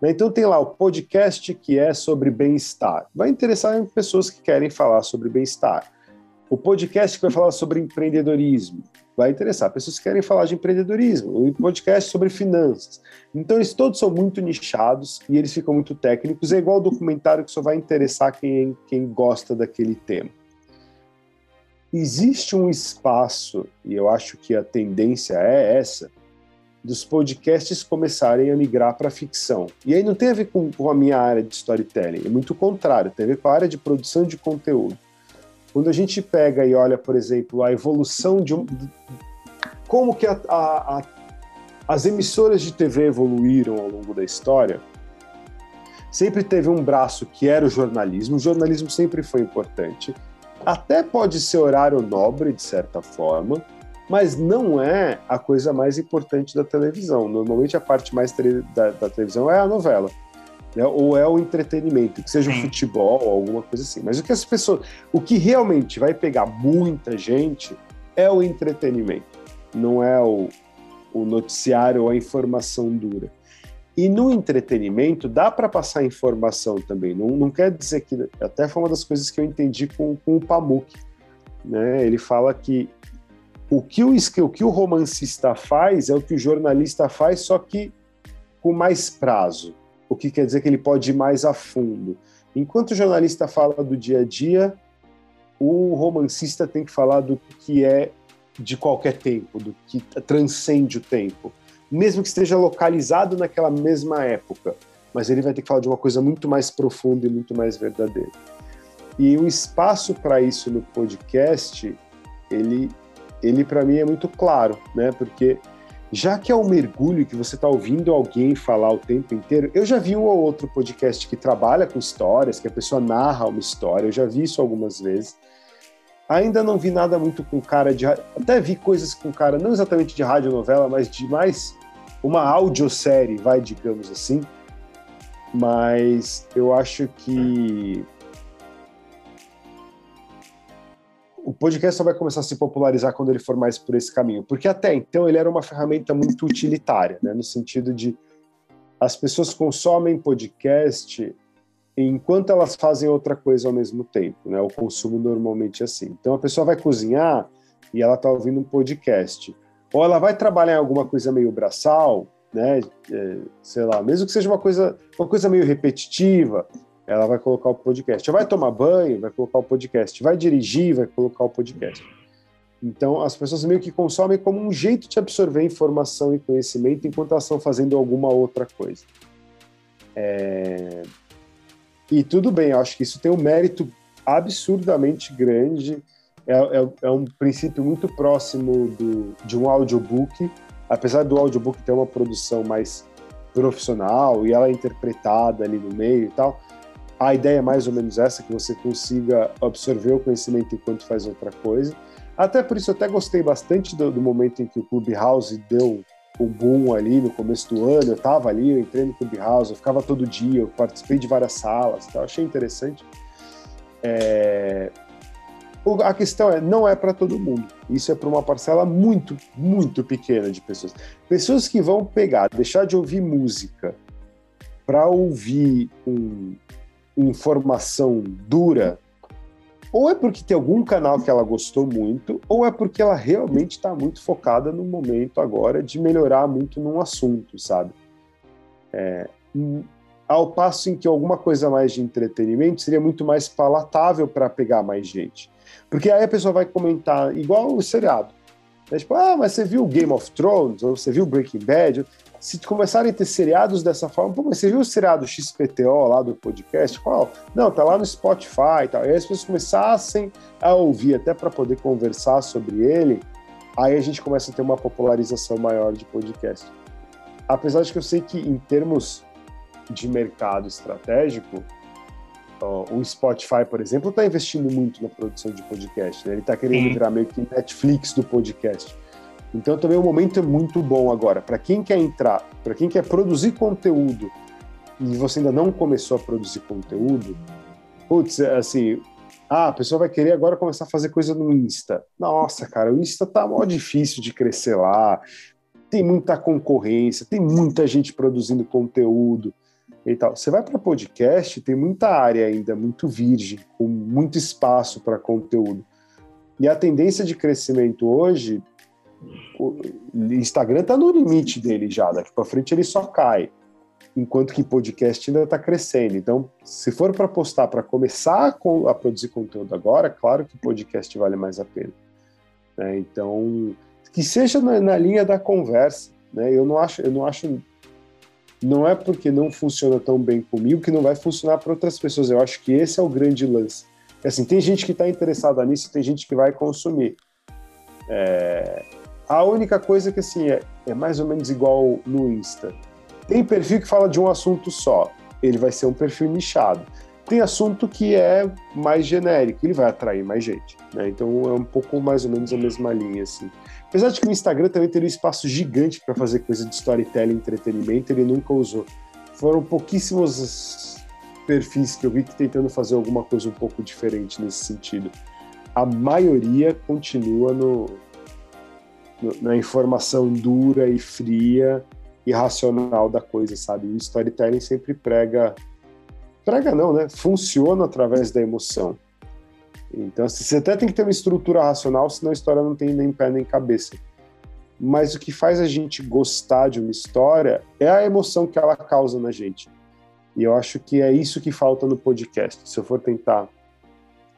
Né? Então tem lá o podcast que é sobre bem-estar. Vai interessar em pessoas que querem falar sobre bem-estar. O podcast que vai falar sobre empreendedorismo. Vai interessar pessoas que querem falar de empreendedorismo. O podcast sobre finanças. Então eles todos são muito nichados e eles ficam muito técnicos. É igual documentário que só vai interessar quem, quem gosta daquele tema. Existe um espaço, e eu acho que a tendência é essa, dos podcasts começarem a migrar para ficção. E aí não tem a ver com, com, a minha área de storytelling, é muito contrário, tem a ver com a área de produção de conteúdo. Quando a gente pega e olha, por exemplo, a evolução de um. Como que a, a, a, as emissoras de TV evoluíram ao longo da história, sempre teve um braço que era o jornalismo, o jornalismo sempre foi importante. Até pode ser horário nobre, de certa forma, mas não é a coisa mais importante da televisão. Normalmente a parte mais da, da, televisão é a novela. Né? Ou é o entretenimento, que seja o futebol ou alguma coisa assim. Mas o que as pessoas. O que realmente vai pegar muita gente é o entretenimento, não é o, o noticiário ou a informação dura. E no entretenimento dá para passar informação também. Não, não quer dizer que. Até foi uma das coisas que eu entendi com, com o Pamuk. Né? Ele fala que o que o, o que o romancista faz é o que o jornalista faz, só que com mais prazo. O que quer dizer que ele pode ir mais a fundo. Enquanto o jornalista fala do dia a dia, o romancista tem que falar do que é de qualquer tempo, do que transcende o tempo, mesmo que esteja localizado naquela mesma época, mas ele vai ter que falar de uma coisa muito mais profunda e muito mais verdadeira. E o espaço para isso no podcast, ele ele para mim é muito claro, né? Porque já que é um mergulho que você está ouvindo alguém falar o tempo inteiro, eu já vi um ou outro podcast que trabalha com histórias, que a pessoa narra uma história, eu já vi isso algumas vezes. Ainda não vi nada muito com cara de. Até vi coisas com cara, não exatamente de radionovela, mas de mais uma audiosérie, vai, digamos assim. Mas eu acho que podcast só vai começar a se popularizar quando ele for mais por esse caminho, porque até então ele era uma ferramenta muito utilitária, né, no sentido de as pessoas consomem podcast enquanto elas fazem outra coisa ao mesmo tempo, né? O consumo normalmente é assim. Então a pessoa vai cozinhar e ela está ouvindo um podcast, ou ela vai trabalhar em alguma coisa meio braçal, né? É, sei lá, mesmo que seja uma coisa, uma coisa meio repetitiva, ela vai colocar o podcast. Vai tomar banho, vai colocar o podcast. Vai dirigir, vai colocar o podcast. Então, as pessoas meio que consomem como um jeito de absorver informação e conhecimento enquanto elas estão fazendo alguma outra coisa. É... E tudo bem, eu acho que isso tem um mérito absurdamente grande. É, é, é um princípio muito próximo do, de um audiobook, apesar do audiobook ter uma produção mais profissional e ela é interpretada ali no meio e tal a ideia é mais ou menos essa, que você consiga absorver o conhecimento enquanto faz outra coisa. Até por isso eu até gostei bastante do, do momento em que o Clubhouse deu o boom ali no começo do ano. Eu estava ali, eu entrei no Clubhouse, eu ficava todo dia, eu participei de várias salas, tá? achei interessante. É... A questão é, não é para todo mundo. Isso é para uma parcela muito, muito pequena de pessoas. Pessoas que vão pegar, deixar de ouvir música para ouvir um, informação dura, ou é porque tem algum canal que ela gostou muito, ou é porque ela realmente está muito focada no momento agora de melhorar muito num assunto, sabe? É, ao passo em que alguma coisa mais de entretenimento seria muito mais palatável para pegar mais gente. Porque aí a pessoa vai comentar, igual o seriado. É tipo, ah, mas você viu Game of Thrones, ou você viu Breaking Bad? Se começarem a ter seriados dessa forma, pô, mas você viu o seriado XPTO lá do podcast? Qual? Não, tá lá no Spotify e tal. E aí as pessoas começassem a ouvir, até para poder conversar sobre ele, aí a gente começa a ter uma popularização maior de podcast. Apesar de que eu sei que, em termos de mercado estratégico, o Spotify, por exemplo, está investindo muito na produção de podcast. Né? Ele está querendo virar meio que Netflix do podcast. Então também o momento é muito bom agora. Para quem quer entrar, para quem quer produzir conteúdo e você ainda não começou a produzir conteúdo, putz, é assim, ah, a pessoa vai querer agora começar a fazer coisa no Insta. Nossa, cara, o Insta tá mó difícil de crescer lá. Tem muita concorrência, tem muita gente produzindo conteúdo e tal. Você vai para podcast, tem muita área ainda muito virgem, com muito espaço para conteúdo. E a tendência de crescimento hoje, o Instagram está no limite dele já, daqui para frente ele só cai, enquanto que podcast ainda está crescendo. Então, se for para postar para começar a, a, produzir conteúdo agora, claro que podcast vale mais a pena. Né? Então, que seja na, na linha da conversa. Né? Eu não acho, eu não acho não é porque não funciona tão bem comigo que não vai funcionar para outras pessoas. Eu acho que esse é o grande lance. Assim, tem gente que está interessada nisso, tem gente que vai consumir. É... A única coisa que assim é, é mais ou menos igual no Insta. Tem perfil que fala de um assunto só, ele vai ser um perfil nichado. Tem assunto que é mais genérico, ele vai atrair mais gente. Né? Então é um pouco mais ou menos a mesma linha assim. Apesar de que o Instagram também teria um espaço gigante para fazer coisa de storytelling, entretenimento, ele nunca usou. Foram pouquíssimos perfis que eu vi que tentando fazer alguma coisa um pouco diferente nesse sentido. A maioria continua no, na informação dura e fria e racional da coisa, sabe? O storytelling sempre prega prega não, né? Funciona através da emoção. Então, você até tem que ter uma estrutura racional, senão a história não tem nem pé nem cabeça. Mas o que faz a gente gostar de uma história é a emoção que ela causa na gente. E eu acho que é isso que falta no podcast. Se eu for tentar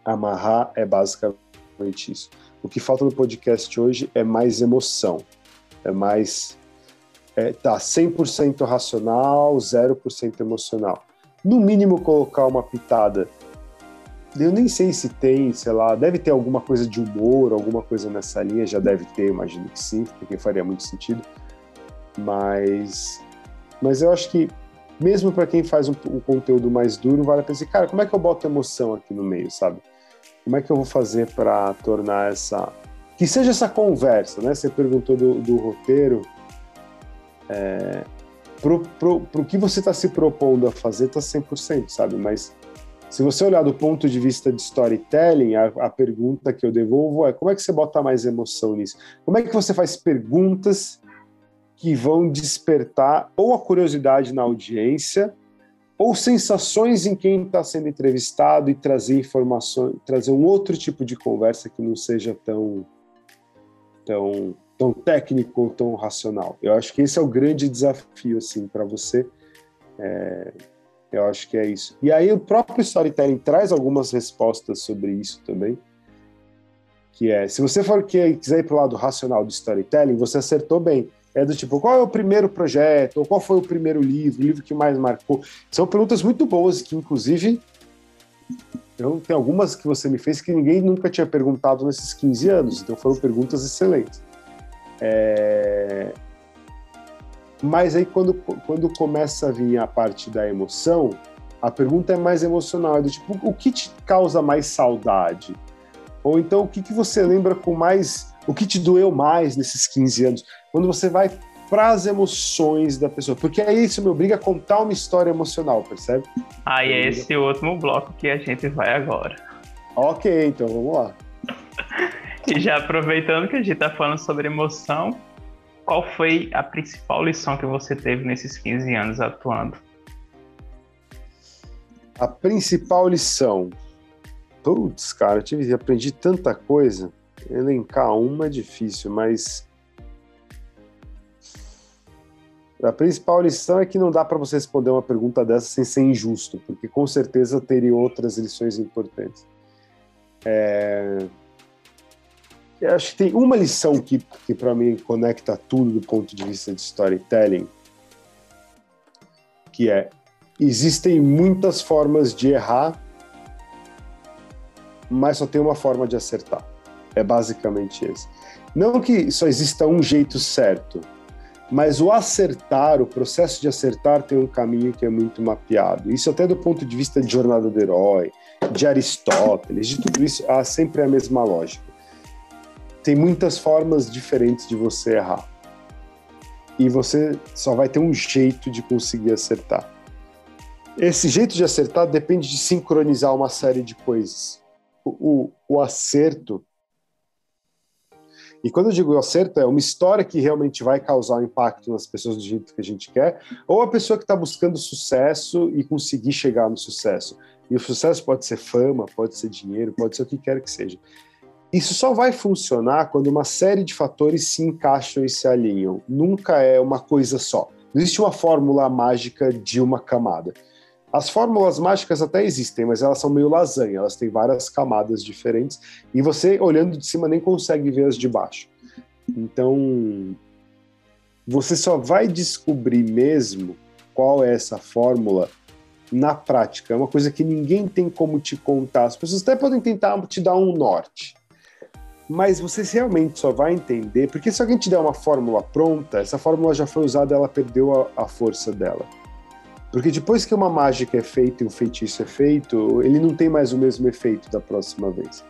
amarrar, é basicamente isso. O que falta no podcast hoje é mais emoção. É mais. É, tá 100% racional, 0% emocional. No mínimo, colocar uma pitada eu nem sei se tem, sei lá, deve ter alguma coisa de humor, alguma coisa nessa linha, já deve ter, imagino que sim, porque faria muito sentido. Mas, mas eu acho que mesmo para quem faz um, um, conteúdo mais duro, vale a pena cara, como é que eu boto emoção aqui no meio, sabe? Como é que eu vou fazer para tornar essa que seja essa conversa, né? Você perguntou do, do roteiro, é, pro, pro, pro que você está se propondo a fazer, tá 100%, sabe? Mas se você olhar do ponto de vista de storytelling, a, a, pergunta que eu devolvo é como é que você bota mais emoção nisso? Como é que você faz perguntas que vão despertar ou a curiosidade na audiência ou sensações em quem está sendo entrevistado e trazer informações, trazer um outro tipo de conversa que não seja tão tão tão técnico ou tão racional. Eu acho que esse é o grande desafio assim para você. É, eu acho que é isso. E aí o próprio storytelling traz algumas respostas sobre isso também. Que é, se você for que quiser ir para o lado racional do storytelling, você acertou bem. É do tipo, qual é o primeiro projeto? Ou qual foi o primeiro livro? O livro que mais marcou? São perguntas muito boas, que inclusive então, tem algumas que você me fez que ninguém nunca tinha perguntado nesses 15 anos, então foram perguntas excelentes. É... Mas aí quando, quando começa a vir a parte da emoção, a pergunta é mais emocional, é do tipo, o que te causa mais saudade? Ou então, o que, que você lembra com mais, o que te doeu mais nesses 15 anos? Quando você vai para as emoções da pessoa, porque aí isso me obriga a contar uma história emocional, percebe? Aí é esse último bloco que a gente vai agora. Ok, então vamos lá. e já aproveitando que a gente está falando sobre emoção, qual foi a principal lição que você teve nesses 15 anos atuando? A principal lição. Putz, cara, eu tive, aprendi tanta coisa. Elencar uma é difícil, mas. A principal lição é que não dá para você responder uma pergunta dessa sem ser injusto, porque com certeza teria outras lições importantes. É eu acho que tem uma lição que, que para mim conecta tudo do ponto de vista de storytelling, que é existem muitas formas de errar, mas só tem uma forma de acertar. É basicamente esse. Não que só exista um jeito certo, mas o acertar, o processo de acertar tem um caminho que é muito mapeado. Isso até do ponto de vista de jornada do herói, de Aristóteles, de tudo isso, há sempre a mesma lógica tem muitas formas diferentes de você errar. E você só vai ter um jeito de conseguir acertar. Esse jeito de acertar depende de sincronizar uma série de coisas. O, o, o acerto. E quando eu digo acerto, é uma história que realmente vai causar um impacto nas pessoas do jeito que a gente quer, ou a pessoa que está buscando sucesso e conseguir chegar no sucesso. E o sucesso pode ser fama, pode ser dinheiro, pode ser o que quer que seja. Isso só vai funcionar quando uma série de fatores se encaixam e se alinham. Nunca é uma coisa só. Não existe uma fórmula mágica de uma camada. As fórmulas mágicas até existem, mas elas são meio lasanha, elas têm várias camadas diferentes e você, olhando de cima, nem consegue ver as de baixo. Então, você só vai descobrir mesmo qual é essa fórmula na prática. É uma coisa que ninguém tem como te contar. As pessoas até podem tentar te dar um norte, mas você realmente só vai entender, porque se alguém te der uma fórmula pronta, essa fórmula já foi usada, ela perdeu a, a força dela. Porque depois que uma mágica é feita e um feitiço é feito, ele não tem mais o mesmo efeito da próxima vez.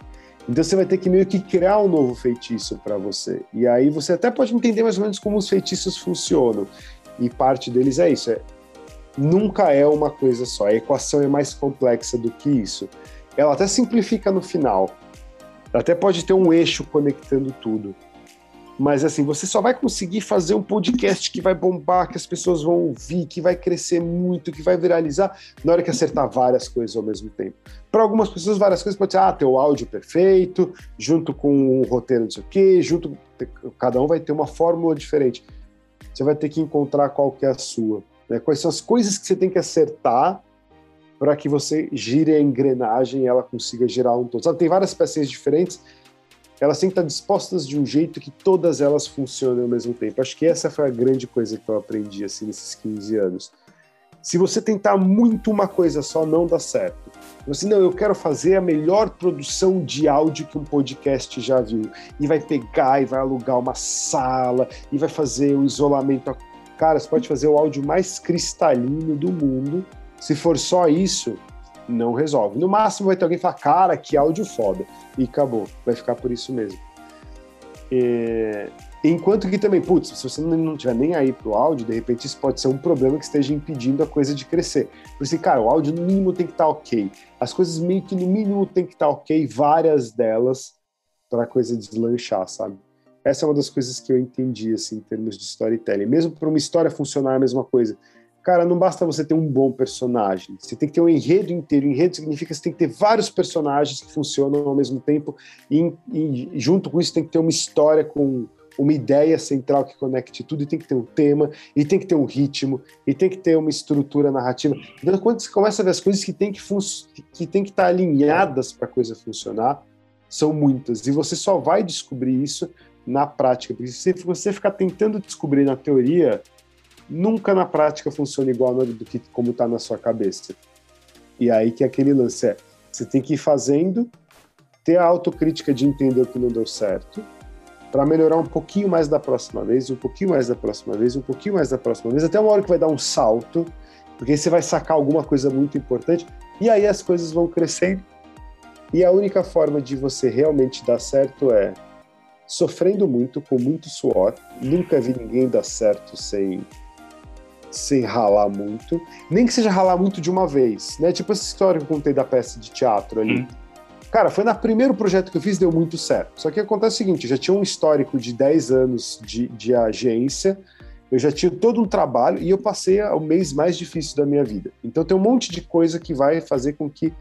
Então você vai ter que meio que criar um novo feitiço para você. E aí você até pode entender mais ou menos como os feitiços funcionam. E parte deles é isso, é nunca é uma coisa só. A equação é mais complexa do que isso. Ela até simplifica no final, até pode ter um eixo conectando tudo. Mas assim, você só vai conseguir fazer um podcast que vai bombar, que as pessoas vão ouvir, que vai crescer muito, que vai viralizar, na hora que acertar várias coisas ao mesmo tempo. Para algumas pessoas, várias coisas pode ser, ah, ter o áudio perfeito, junto com o roteiro não sei o quê, junto. Cada um vai ter uma fórmula diferente. Você vai ter que encontrar qual que é a sua. Né? Quais são as coisas que você tem que acertar para que você gire a engrenagem e ela consiga girar um todo. Sabe, tem várias peças diferentes, elas têm que estar dispostas de um jeito que todas elas funcionem ao mesmo tempo. Acho que essa foi a grande coisa que eu aprendi assim nesses 15 anos. Se você tentar muito uma coisa só, não dá certo. Você, não, eu quero fazer a melhor produção de áudio que um podcast já viu. E vai pegar e vai alugar uma sala e vai fazer o isolamento. Cara, você pode fazer o áudio mais cristalino do mundo, se for só isso, não resolve. No máximo vai ter alguém falar, cara, que áudio foda. E acabou. Vai ficar por isso mesmo. É... Enquanto que também, putz, se você não tiver nem aí pro áudio, de repente isso pode ser um problema que esteja impedindo a coisa de crescer. Por isso, cara, o áudio no mínimo tem que estar tá ok. As coisas meio que no mínimo tem que estar tá ok, várias delas, para a coisa deslanchar, sabe? Essa é uma das coisas que eu entendi, assim, em termos de storytelling. Mesmo para uma história funcionar a mesma coisa, Cara, não basta você ter um bom personagem. Você tem que ter um enredo inteiro. Enredo significa que você tem que ter vários personagens que funcionam ao mesmo tempo. E, e, junto com isso tem que ter uma história com uma ideia central que conecte tudo. E tem que ter um tema, e tem que ter um ritmo, e tem que ter uma estrutura narrativa. Então, quando você começa a ver as coisas que tem que, que, tem que estar alinhadas para a coisa funcionar, são muitas. E você só vai descobrir isso na prática. Porque se você ficar tentando descobrir na teoria nunca na prática funciona igual do que como está na sua cabeça. E aí que é aquele lance é, você tem que ir fazendo, ter a autocrítica de entender o que não deu certo, para melhorar um pouquinho mais da próxima vez, um pouquinho mais da próxima vez, um pouquinho mais da próxima vez, até uma hora que vai dar um salto, porque você vai sacar alguma coisa muito importante, e aí as coisas vão crescendo. E a única forma de você realmente dar certo é sofrendo muito, com muito suor. Nunca vi ninguém dar certo sem sem ralar muito, nem que seja ralar muito de uma vez, né? Tipo essa história que eu contei da peça de teatro ali. Hum. Cara, foi no primeiro projeto que eu fiz, deu muito certo. Só que acontece o seguinte, eu já tinha um histórico de 10 anos de, de agência, eu já tinha todo um trabalho e eu passei o mês mais difícil da minha vida. Então tem um monte de coisa que vai fazer com que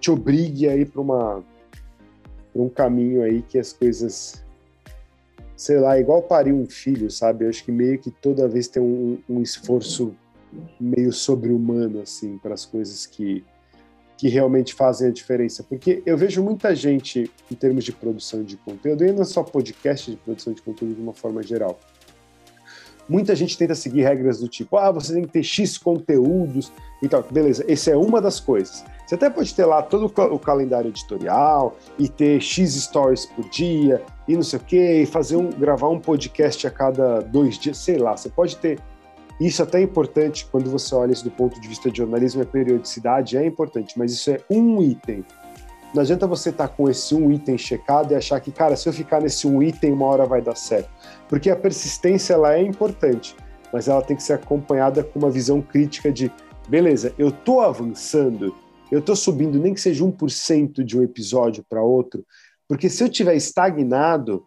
te obrigue a ir para uma pra um caminho aí que as coisas sei lá, igual parir um filho, sabe? Eu acho que meio que toda vez tem um, um esforço meio sobre-humano, assim, para as coisas que, que realmente fazem a diferença. Porque eu vejo muita gente, em termos de produção de conteúdo, e não é só podcast de produção de conteúdo de uma forma geral. Muita gente tenta seguir regras do tipo, ah, você tem que ter X conteúdos e tal. Beleza, essa é uma das coisas. Você até pode ter lá todo o calendário editorial e ter X stories por dia e não sei o quê, e fazer um, gravar um podcast a cada dois dias, sei lá. Você pode ter isso até é importante quando você olha isso do ponto de vista de jornalismo, a periodicidade é importante, mas isso é um item. Não adianta você estar tá com esse um item checado e achar que, cara, se eu ficar nesse um item, uma hora vai dar certo. Porque a persistência ela é importante, mas ela tem que ser acompanhada com uma visão crítica de, beleza, eu estou avançando, eu estou subindo nem que seja 1% de um episódio para outro, porque se eu tiver estagnado,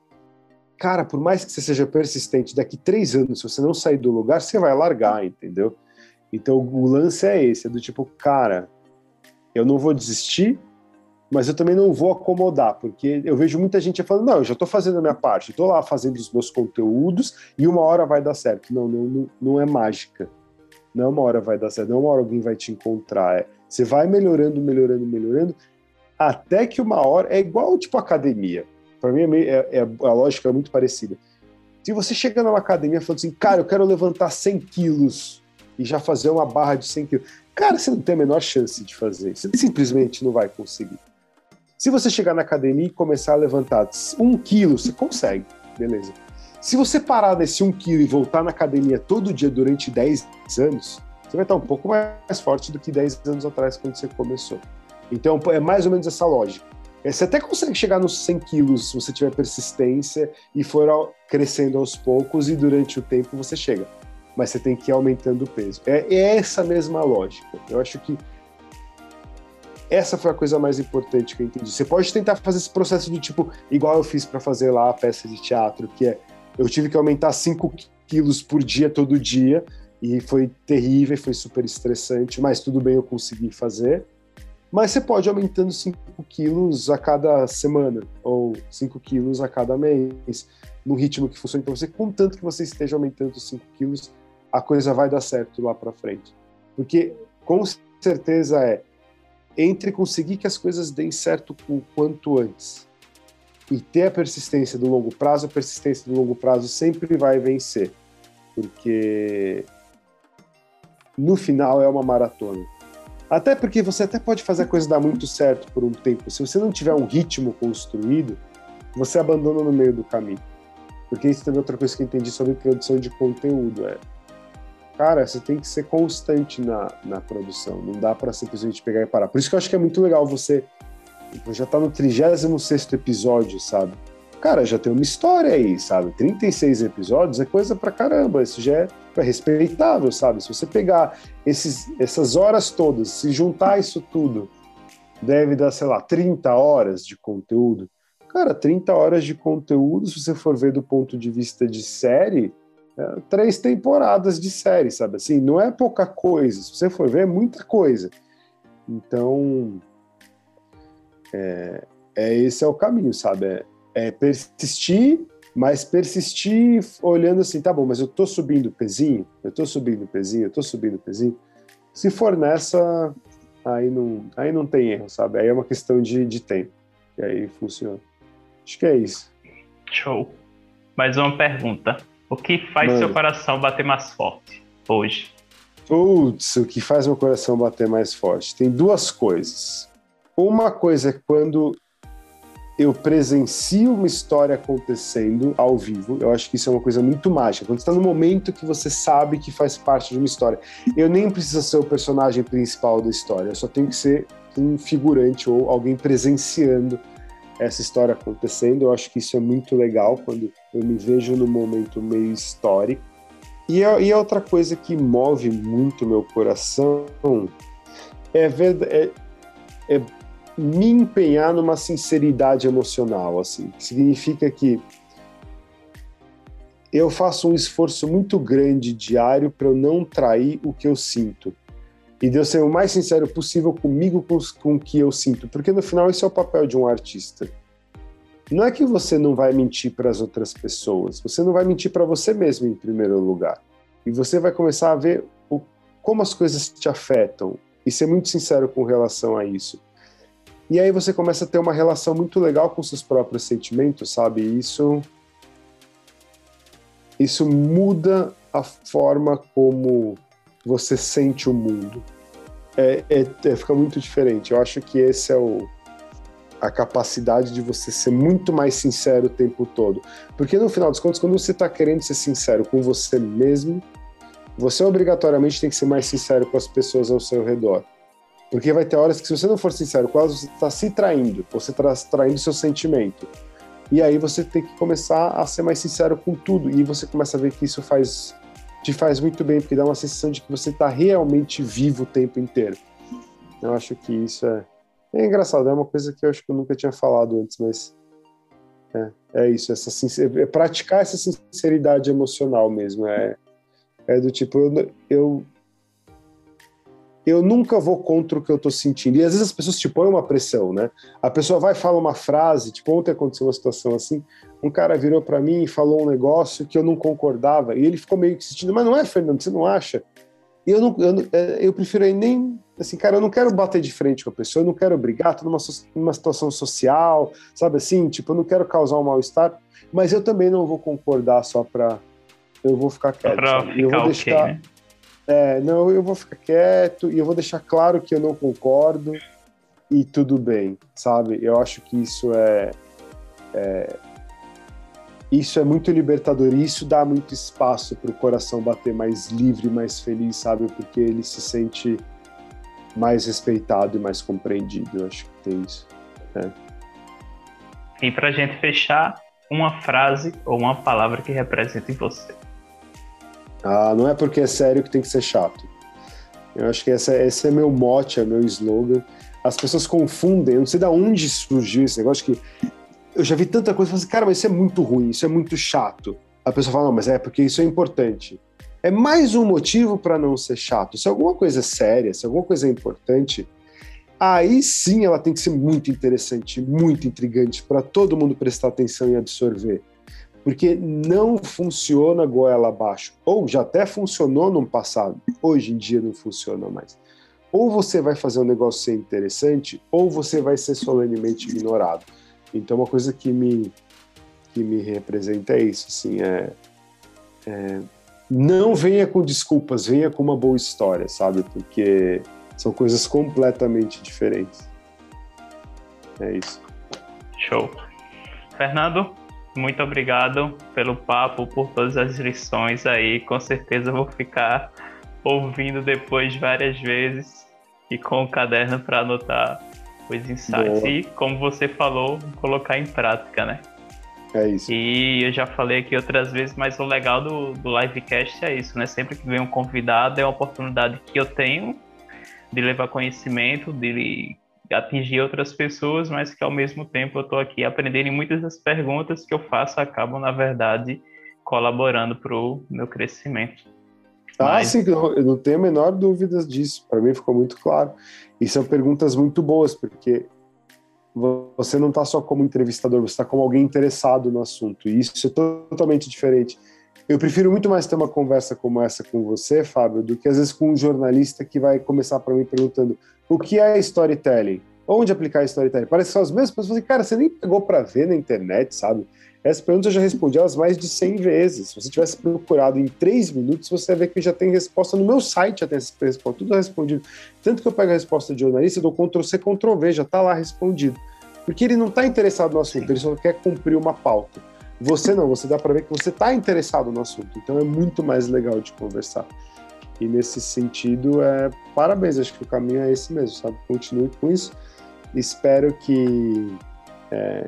cara, por mais que você seja persistente, daqui três anos, se você não sair do lugar, você vai largar, entendeu? Então o lance é esse, é do tipo, cara, eu não vou desistir, mas eu também não vou acomodar, porque eu vejo muita gente falando, não, eu já estou fazendo a minha parte, estou lá fazendo os meus conteúdos e uma hora vai dar certo. Não, não, não, é mágica. Não é uma hora vai dar certo, não é uma hora alguém vai te encontrar. É, você vai melhorando, melhorando, melhorando, até que uma hora é igual tipo academia. Para mim, é, é, é, a lógica é muito parecida. Se você chega numa academia falando assim, cara, eu quero levantar 100 quilos e já fazer uma barra de 100 quilos, cara, você não tem a menor chance de fazer. Você simplesmente não vai conseguir. Se você chegar na academia e começar a levantar um quilo, você consegue, beleza. Se você parar nesse um quilo e voltar na academia todo dia durante 10 anos, você vai estar um pouco mais forte do que 10 anos atrás, quando você começou. Então, é mais ou menos essa lógica. É, você até consegue chegar nos 100 quilos se você tiver persistência e for crescendo aos poucos e durante o tempo você chega. Mas você tem que ir aumentando o peso. É, é essa mesma lógica. Eu acho que essa foi a coisa mais importante que eu entendi. Você pode tentar fazer esse processo do tipo, igual eu fiz para fazer lá a peça de teatro, que é eu tive que aumentar 5 quilos por dia todo dia e foi terrível, foi super estressante, mas tudo bem, eu consegui fazer mas você pode aumentando 5 quilos a cada semana, ou 5 quilos a cada mês, no ritmo que funciona para você, contanto que você esteja aumentando 5 quilos, a coisa vai dar certo lá para frente. Porque, com certeza, é entre conseguir que as coisas deem certo o quanto antes e ter a persistência do longo prazo, a persistência do longo prazo sempre vai vencer. Porque no final é uma maratona. Até porque você até pode fazer a coisa dar muito certo por um tempo. Se você não tiver um ritmo construído, você abandona no meio do caminho. Porque isso também é outra coisa que eu entendi sobre produção de conteúdo. É, cara, você tem que ser constante na, na produção. Não dá para simplesmente pegar e parar. Por isso que eu acho que é muito legal você. Já tá no 36 episódio, sabe? Cara, já tem uma história aí, sabe? 36 episódios é coisa pra caramba. Isso já é respeitável, sabe? Se você pegar esses, essas horas todas, se juntar isso tudo, deve dar, sei lá, 30 horas de conteúdo. Cara, 30 horas de conteúdo, se você for ver do ponto de vista de série, é, três temporadas de série, sabe? Assim, não é pouca coisa. Se você for ver, é muita coisa. Então, é, é esse é o caminho, sabe? É, é persistir mas persistir olhando assim, tá bom, mas eu tô subindo o pezinho, eu tô subindo o pezinho, eu tô subindo o pezinho. Se for nessa, aí não, aí não tem erro, sabe? Aí é uma questão de, de tempo. E aí funciona. Acho que é isso. Show. Mais uma pergunta. O que faz Mano. seu coração bater mais forte hoje? Putz, o que faz meu coração bater mais forte? Tem duas coisas. Uma coisa é quando eu presencio uma história acontecendo ao vivo. Eu acho que isso é uma coisa muito mágica. Quando está no momento que você sabe que faz parte de uma história. Eu nem preciso ser o personagem principal da história, eu só tenho que ser um figurante ou alguém presenciando essa história acontecendo. Eu acho que isso é muito legal quando eu me vejo num momento meio histórico. E, a, e a outra coisa que move muito meu coração é, é, é me empenhar numa sinceridade emocional, assim. Significa que eu faço um esforço muito grande diário para eu não trair o que eu sinto. E de eu ser o mais sincero possível comigo, com, com o que eu sinto. Porque no final, esse é o papel de um artista. Não é que você não vai mentir para as outras pessoas, você não vai mentir para você mesmo em primeiro lugar. E você vai começar a ver o, como as coisas te afetam, e ser muito sincero com relação a isso. E aí você começa a ter uma relação muito legal com seus próprios sentimentos, sabe? Isso isso muda a forma como você sente o mundo. É, é, é, fica muito diferente. Eu acho que esse é o a capacidade de você ser muito mais sincero o tempo todo. Porque no final dos contos, quando você está querendo ser sincero com você mesmo, você obrigatoriamente tem que ser mais sincero com as pessoas ao seu redor. Porque vai ter horas que, se você não for sincero com elas, você está se traindo, você está traindo seu sentimento. E aí você tem que começar a ser mais sincero com tudo. E você começa a ver que isso faz te faz muito bem, porque dá uma sensação de que você está realmente vivo o tempo inteiro. Eu acho que isso é, é engraçado, é uma coisa que eu acho que eu nunca tinha falado antes, mas é, é isso, essa sincer... é praticar essa sinceridade emocional mesmo. É, é do tipo, eu, eu, eu nunca vou contra o que eu tô sentindo. E às vezes as pessoas te põem uma pressão, né? A pessoa vai falar uma frase, tipo, ontem aconteceu uma situação assim, um cara virou para mim e falou um negócio que eu não concordava, e ele ficou meio que sentindo, mas não é, Fernando, você não acha? E eu, não, eu, é, eu prefiro aí nem, assim, cara, eu não quero bater de frente com a pessoa, eu não quero brigar, tô numa, numa situação social, sabe assim, tipo, eu não quero causar um mal-estar, mas eu também não vou concordar só pra, eu vou ficar quieto, pra eu vou deixar, okay, né? É, não, eu vou ficar quieto e eu vou deixar claro que eu não concordo e tudo bem, sabe? Eu acho que isso é, é isso é muito libertador e isso dá muito espaço para o coração bater mais livre, mais feliz, sabe? Porque ele se sente mais respeitado e mais compreendido. Eu acho que tem isso. Né? E para gente fechar, uma frase ou uma palavra que represente você. Ah, não é porque é sério que tem que ser chato. Eu acho que esse é, esse é meu mote, é meu slogan. As pessoas confundem, eu não sei de onde surgiu esse negócio que eu já vi tanta coisa, assim, cara, mas isso é muito ruim, isso é muito chato. A pessoa fala, não, mas é porque isso é importante. É mais um motivo para não ser chato. Se alguma coisa é séria, se alguma coisa é importante, aí sim ela tem que ser muito interessante, muito intrigante para todo mundo prestar atenção e absorver. Porque não funciona goela abaixo. Ou já até funcionou no passado, hoje em dia não funciona mais. Ou você vai fazer um negócio ser interessante, ou você vai ser solenemente ignorado. Então, uma coisa que me, que me representa é isso, assim, é, é, não venha com desculpas, venha com uma boa história, sabe? Porque são coisas completamente diferentes. É isso. Show. Fernando, muito obrigado pelo papo, por todas as lições aí. Com certeza vou ficar ouvindo depois várias vezes e com o caderno para anotar os insights. Boa. E, como você falou, colocar em prática, né? É isso. E eu já falei aqui outras vezes, mas o legal do, do livecast é isso, né? Sempre que vem um convidado, é uma oportunidade que eu tenho de levar conhecimento, de atingir outras pessoas, mas que ao mesmo tempo eu estou aqui aprendendo e muitas das perguntas que eu faço acabam, na verdade, colaborando para o meu crescimento. Ah, Mas... sim, eu não tenho a menor dúvida disso. Para mim ficou muito claro. E são perguntas muito boas, porque você não está só como entrevistador, você está como alguém interessado no assunto. E isso é totalmente diferente. Eu prefiro muito mais ter uma conversa como essa com você, Fábio, do que às vezes com um jornalista que vai começar para mim perguntando o que é storytelling? Onde aplicar storytelling? Parece que são as mesmas pessoas. Cara, você nem pegou para ver na internet, sabe? Essas perguntas eu já respondi elas mais de 100 vezes. Se você tivesse procurado em 3 minutos, você vai ver que já tem resposta no meu site, já tem resposta, tudo respondido. Tanto que eu pego a resposta de jornalista, dou Ctrl-C, Ctrl-V, já está lá respondido. Porque ele não está interessado no assunto, Sim. ele só quer cumprir uma pauta. Você não, você dá para ver que você está interessado no assunto, então é muito mais legal de conversar. E nesse sentido, é, parabéns, acho que o caminho é esse mesmo, sabe? Continue com isso. Espero que é,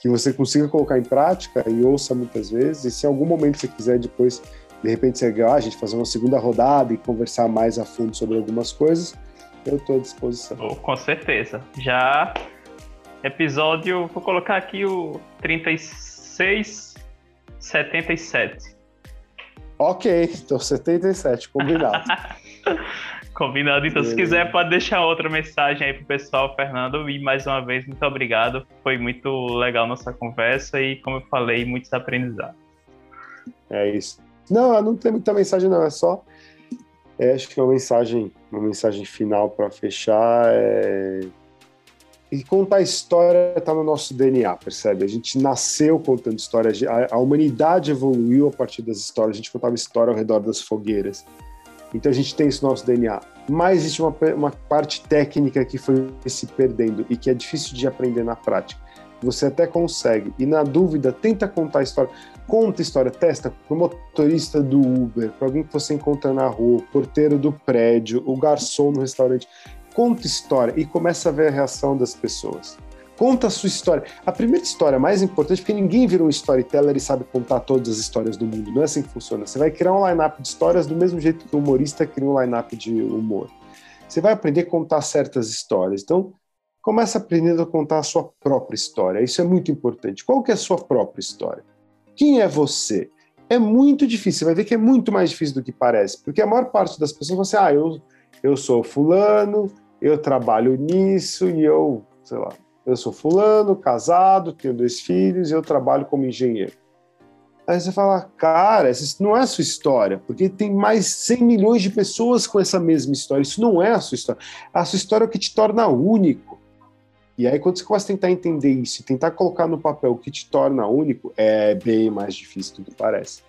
que você consiga colocar em prática e ouça muitas vezes. E se em algum momento você quiser depois, de repente, ser legal, a gente fazer uma segunda rodada e conversar mais a fundo sobre algumas coisas, eu estou à disposição. Oh, com certeza. Já episódio, vou colocar aqui o 3677. Ok, então 77, combinado. Combinado. Então, Beleza. se quiser, pode deixar outra mensagem aí pro pessoal, Fernando. E mais uma vez, muito obrigado. Foi muito legal nossa conversa e, como eu falei, muitos aprendizados. É isso. Não, não tem muita mensagem, não. É só É, acho que uma mensagem, uma mensagem final para fechar é e contar história está no nosso DNA, percebe? A gente nasceu contando histórias, a, humanidade evoluiu a partir das histórias, a gente contava história ao redor das fogueiras. Então a gente tem isso no nosso DNA. Mas existe uma, uma parte técnica que foi se perdendo e que é difícil de aprender na prática. Você até consegue, e na dúvida, tenta contar a história. Conta a história, testa para o motorista do Uber, para alguém que você encontra na rua, o porteiro do prédio, o garçom no restaurante conta história e começa a ver a reação das pessoas. Conta a sua história. A primeira história mais importante, porque ninguém vira um storyteller e sabe contar todas as histórias do mundo. Não é assim que funciona. Você vai criar um line-up de histórias do mesmo jeito que o humorista cria um line-up de humor. Você vai aprender a contar certas histórias. Então, começa aprendendo a contar a sua própria história. Isso é muito importante. Qual que é a sua própria história? Quem é você? É muito difícil. Você vai ver que é muito mais difícil do que parece. Porque a maior parte das pessoas vão assim, ah, eu, eu sou fulano, eu trabalho nisso e eu, sei lá, eu sou fulano, casado, tenho dois filhos e eu trabalho como engenheiro. Aí você fala, cara, isso não é a sua história, porque tem mais 100 milhões de pessoas com essa mesma história. Isso não é a sua história. A sua história é o que te torna único. E aí, quando você começa a tentar entender isso, tentar colocar no papel o que te torna único, é bem mais difícil do que parece.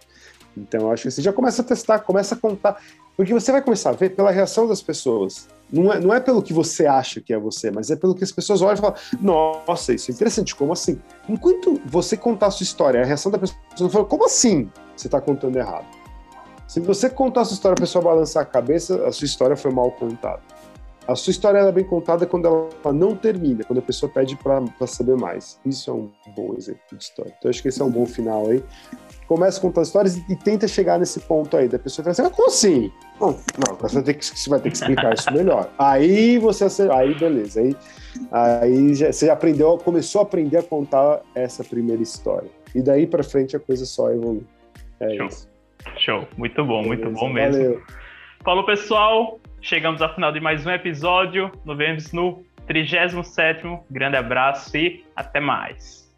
Então, eu acho que você já começa a testar, começa a contar. Porque você vai começar a ver pela reação das pessoas. Não é, não é pelo que você acha que é você, mas é pelo que as pessoas olham e falam: Nossa, isso é interessante, como assim? Enquanto você contar a sua história, a reação da pessoa fala: Como assim você está contando errado? Se você contar a sua história, a pessoa balançar a cabeça, a sua história foi mal contada. A sua história é bem contada quando ela não termina, quando a pessoa pede para saber mais. Isso é um bom exemplo de história. Então, acho que esse é um bom final aí começa a contar histórias e tenta chegar nesse ponto aí. Da pessoa fala assim, mas como assim? Não, não você, vai ter que, você vai ter que explicar isso melhor. Aí você, aí beleza, aí, aí já, você aprendeu, começou a aprender a contar essa primeira história. E daí para frente a coisa só evolui. É Show. isso. Show, muito bom, beleza, muito bom mesmo. Valeu. Falou pessoal, chegamos ao final de mais um episódio. Nos vemos no 37 Grande abraço e até mais.